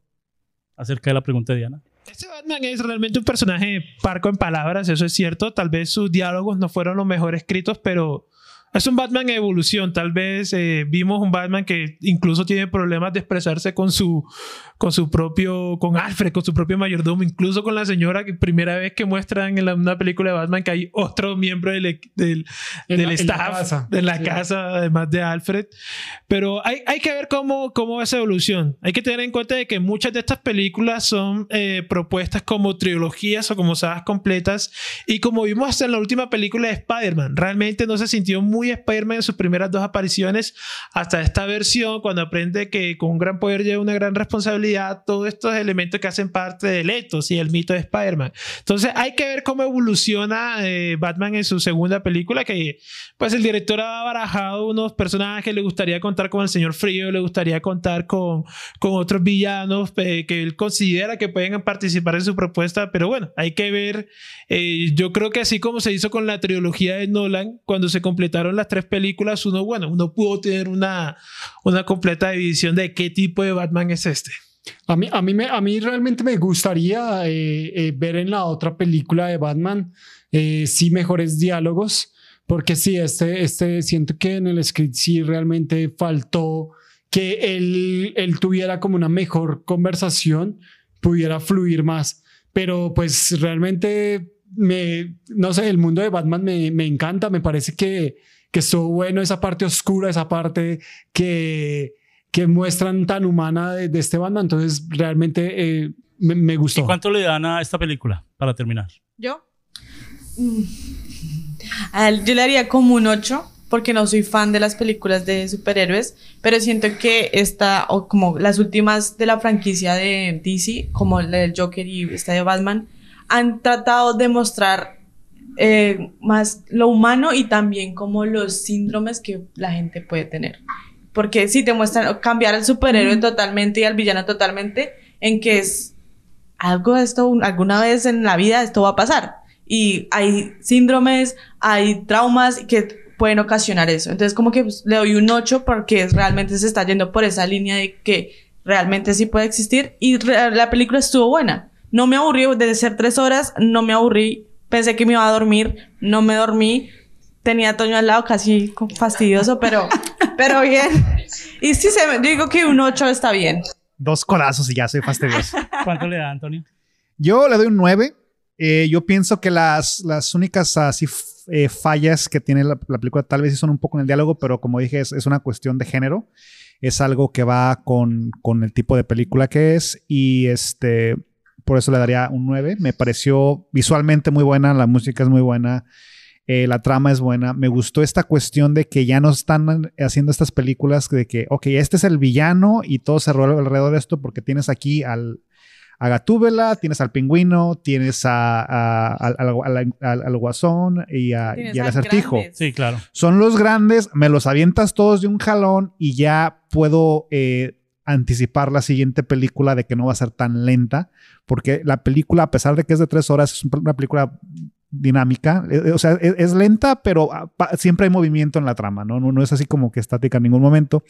acerca de la pregunta de Diana? Este Batman es realmente un personaje parco en palabras, eso es cierto. Tal vez sus diálogos no fueron los mejor escritos, pero es un Batman en evolución. Tal vez eh, vimos un Batman que incluso tiene problemas de expresarse con su, con su propio, con Alfred, con su propio mayordomo, incluso con la señora que primera vez que muestran en la- una película de Batman que hay otro miembro del, del, del la staff, casa. de la Sí. casa, además de Alfred. Pero hay, hay que ver cómo, cómo va esa evolución. Hay que tener en cuenta de que muchas de estas películas son eh, propuestas como trilogías o como sagas completas. Y como vimos hasta en la última película de Spider-Man, realmente no se sintió muy Spider-Man en sus primeras dos apariciones hasta esta versión, cuando aprende que con un gran poder lleva una gran responsabilidad, todos estos elementos que hacen parte del ethos y el mito de Spider-Man. Entonces hay que ver cómo evoluciona eh, Batman en su segunda película, que pues el director ha barajado unos personajes, le gustaría contar con el señor Frío, le gustaría contar con, con otros villanos eh, que él considera que pueden participar en su propuesta, pero bueno, hay que ver. Eh, yo creo que así como se hizo con la trilogía de Nolan, cuando se completaron las tres películas, uno, bueno, uno pudo tener una, una completa división de qué tipo de Batman es este. A mí, a mí, me, a mí realmente me gustaría eh, eh, ver en la otra película de Batman eh, sí mejores diálogos, porque sí, este, este, siento que en el script sí realmente faltó que él, él tuviera como una mejor conversación, pudiera fluir más, pero pues realmente me, no sé, el mundo de Batman me, me encanta, me parece que, que estuvo bueno esa parte oscura, esa parte que que muestran tan humana de, de este Batman. Entonces, realmente eh, me, me ¿Y gustó. cuánto le dan a esta película para terminar? ¿Yo? Mm. Yo le haría como un 8, porque no soy fan de las películas de superhéroes, pero siento que esta, o como las últimas de la franquicia de DC, como la del Joker y esta de Batman, han tratado de mostrar eh, más lo humano y también como los síndromes que la gente puede tener. Porque si te muestran cambiar al superhéroe totalmente y al villano totalmente, en que es algo de esto, un- alguna vez en la vida esto va a pasar. Y hay síndromes, hay traumas que pueden ocasionar eso. Entonces como que pues, le doy un 8 porque realmente se está yendo por esa línea de que realmente sí puede existir. Y la película estuvo buena. No me aburrí, de ser tres horas, no me aburrí. Pensé que me iba a dormir, no me dormí. Tenía a Toño al lado, casi fastidioso, pero, pero bien. Y sí, se digo que un 8 está bien. Dos codazos y ya soy fastidioso. ¿Cuánto le da, Antonio? Yo le doy un 9. Eh, yo pienso que las, las únicas así eh, fallas que tiene la, la película tal vez son un poco en el diálogo, pero como dije, es, es una cuestión de género. Es algo que va con, con el tipo de película que es. Y este, por eso le daría un 9. Me pareció visualmente muy buena, la música es muy buena, eh, la trama es buena. Me gustó esta cuestión de que ya no están haciendo estas películas de que, ok, este es el villano y todo se rola alrededor de esto porque tienes aquí al, a Gatúbela, tienes al pingüino, tienes a, a- al- al- al- al guasón y, a- Tienes y al acertijo. grandes. Sí, claro. Son los grandes, me los avientas todos de un jalón y ya puedo eh, anticipar la siguiente película de que no va a ser tan lenta, porque la película, a pesar de que es de tres horas, es una película dinámica, eh, eh, o sea, es, es lenta, pero ah, siempre hay movimiento en la trama, ¿no? ¿no? No es así como que estática en ningún momento,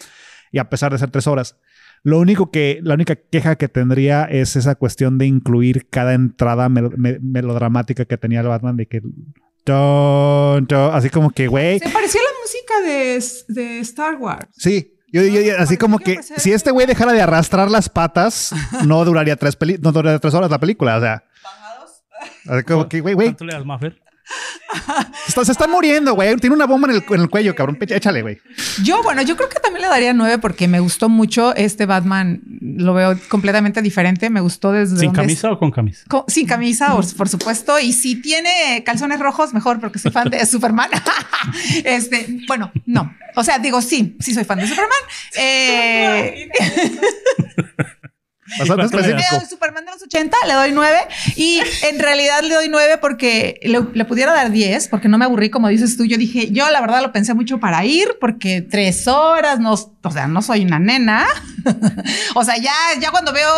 y a pesar de ser tres horas. Lo único que, la única queja que tendría es esa cuestión de incluir cada entrada mel- me- melodramática que tenía el Batman, de que... Así como que, güey, Se parecía a la música de, de Star Wars. Sí. Yo, yo- yo- así como que que si este güey dejara de arrastrar las patas, no duraría tres, peli no duraría tres horas la película. O sea, como que, güey, güey, ¿Cuánto le das, Maffer? está- se están muriendo, güey. Tiene una bomba en el, en el cuello, cabrón. Échale, güey. Yo, bueno, yo creo que también le daría nueve porque me gustó mucho este Batman. Lo veo completamente diferente. Me gustó desde ¿Sin camisa o con camisa? Sin camisa, por, por supuesto. Y si tiene calzones rojos, mejor, porque soy fan de Superman. este, bueno, no. O sea, digo, sí, sí soy fan de Superman. Eh, Bastante cuánto le das? le específico. doy Superman de los 80, le doy 9. Y en realidad le doy 9 porque le, le pudiera dar 10, porque no me aburrí, como dices tú. Yo dije, yo la verdad lo pensé mucho para ir, porque tres horas, no, o sea, no soy una nena. o sea, ya, ya cuando veo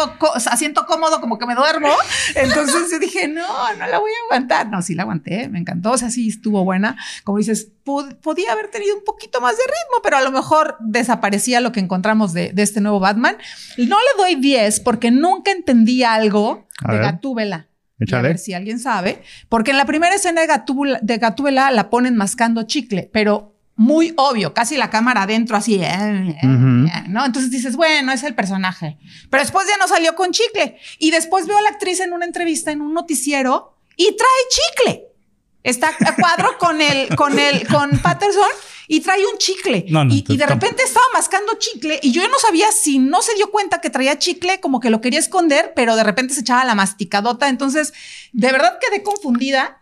asiento cómodo, como que me duermo. Entonces yo dije, no, no la voy a aguantar. No, sí la aguanté, me encantó. O sea, sí estuvo buena. Como dices, pod- podía haber tenido un poquito más de ritmo, pero a lo mejor desaparecía lo que encontramos de, de este nuevo Batman. No le doy 10 porque nunca entendí algo A de ver. Gatúbela. Y A ver si alguien sabe. Porque en la primera escena de Gatúbela, de Gatúbela la ponen mascando chicle, pero muy obvio, casi la cámara adentro así, eh, eh, eh, ¿no? Entonces dices, bueno, es el personaje. Pero después ya no salió con chicle. Y después veo a la actriz en una entrevista, en un noticiero, y trae chicle. Está a cuadro con el, con el, con Patterson y trae un chicle. No, no, y, y de repente estaba mascando chicle y yo no sabía si no se dio cuenta que traía chicle, como que lo quería esconder, pero de repente se echaba la masticadota. Entonces, de verdad quedé confundida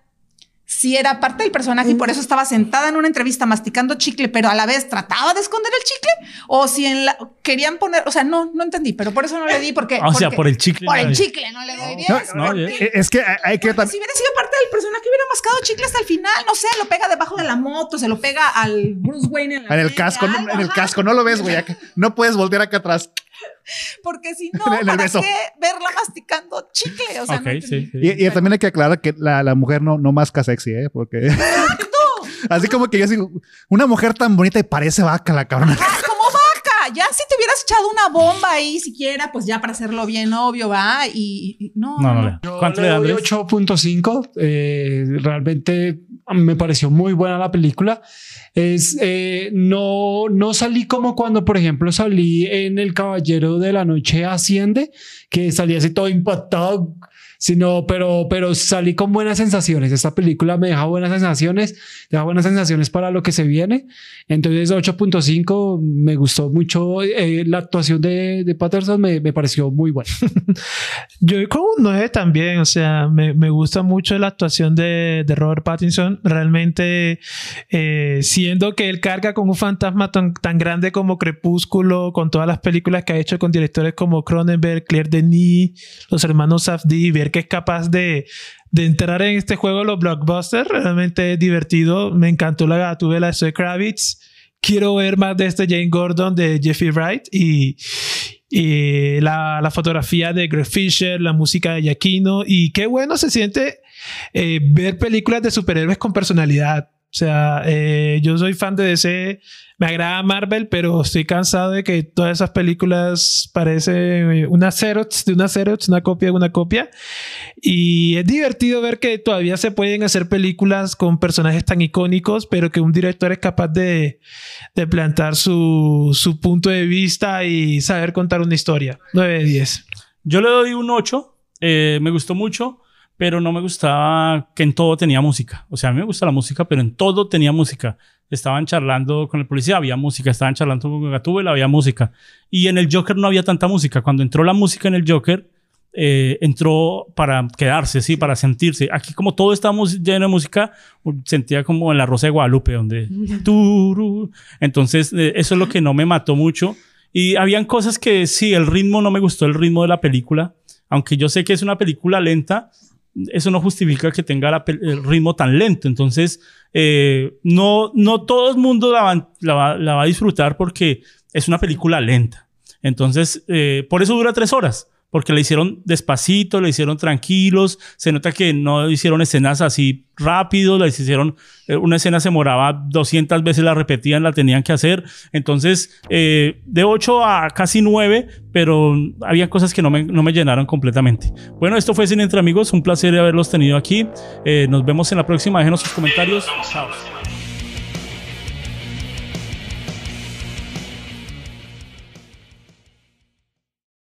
si era parte del personaje y por eso estaba sentada en una entrevista masticando chicle, pero a la vez trataba de esconder el chicle o si en la querían poner, o sea, no, no entendí, pero por eso no le di porque Ah, o sea, por el chicle. por no el le- chicle no le doy 10. No, ya- Eh, Es que hay- que porque si hubiera sido parte del personaje, hubiera mascado chicle hasta el final. No sé, lo pega debajo de la moto, se lo pega al Bruce Wayne en, la en el casco, algo, en el ajá. casco, no lo ves, güey. acá- No puedes voltear acá atrás. Porque si no, ¿para qué verla masticando chicle? O sea, Ok, no entendí. sí, sí. Y, y también hay que aclarar que la, la mujer no, no masca sexy, ¿eh? Porque. Así como que yo digo, una mujer tan bonita y parece vaca la cabrona. Ah, como vaca. Ya si te hubieras echado una bomba ahí siquiera, pues ya para hacerlo bien obvio, va. Y, y- no, No, no, no. le- Yo ¿Cuánto le le da doy Andrés? 8.5. Eh, realmente me pareció muy buena la película. Es, eh, no, no salí como cuando, por ejemplo, salí en El Caballero de la Noche Asciende, que salí así todo impactado, sino, pero, pero salí con buenas sensaciones. Esta película me deja buenas sensaciones, deja buenas sensaciones para lo que se viene. Entonces, 8.5 me gustó mucho. eh, la actuación de, de Patterson me, me pareció muy buena. Yo con un 9 también, o sea, me, me gusta mucho la actuación de, de Robert Pattinson. Realmente, eh, siendo que él carga con un fantasma tan, tan grande como Crepúsculo, con todas las películas que ha hecho con directores como Cronenberg, Claire Denis, los hermanos Safdie, que es capaz de, de entrar en este juego, los blockbusters, realmente es divertido. Me encantó la gatúbela de Zoe Kravitz. Quiero ver más de este Jane Gordon de Jeffrey Wright y, y la, la fotografía de Greg Fisher, la música de Giacchino y qué bueno se siente eh, ver películas de superhéroes con personalidad. O sea, eh, yo soy fan de DC, me agrada Marvel, pero estoy cansado de que todas esas películas parecen una Xerox de una Xerox, una copia de una copia. Y es divertido ver que todavía se pueden hacer películas con personajes tan icónicos, pero que un director es capaz de, de plantar su, su punto de vista y saber contar una historia. 9 de 10. Yo le doy un 8. eh, me gustó mucho, pero no me gustaba que en todo tenía música. O sea, a mí me gusta la música, pero en todo tenía música. Estaban charlando con el policía, había música. Estaban charlando con Gatúbela, había música. Y en el Joker no había tanta música. Cuando entró la música en el Joker, eh, entró para quedarse, sí, para sentirse. Aquí como todo estamos lleno de música, sentía como en la Rosa de Guadalupe, donde... turu. Entonces, eh, eso es lo que no me mató mucho. Y habían cosas que sí, el ritmo no me gustó, el ritmo de la película. Aunque yo sé que es una película lenta, eso no justifica que tenga el ritmo tan lento. Entonces, eh, no, no todo el mundo la va a disfrutar porque es una película lenta. Entonces, eh, por eso dura tres horas. Porque la hicieron despacito, la hicieron tranquilos. Se nota que no hicieron escenas así rápido. La hicieron, eh, una escena se demoraba 200 veces, la repetían, la tenían que hacer. Entonces, eh, de 8 a casi 9, pero había cosas que no me, no me llenaron completamente. Bueno, esto fue Cine Entre Amigos. Un placer haberlos tenido aquí. Eh, nos vemos en la próxima. Déjenos sus comentarios. Chao.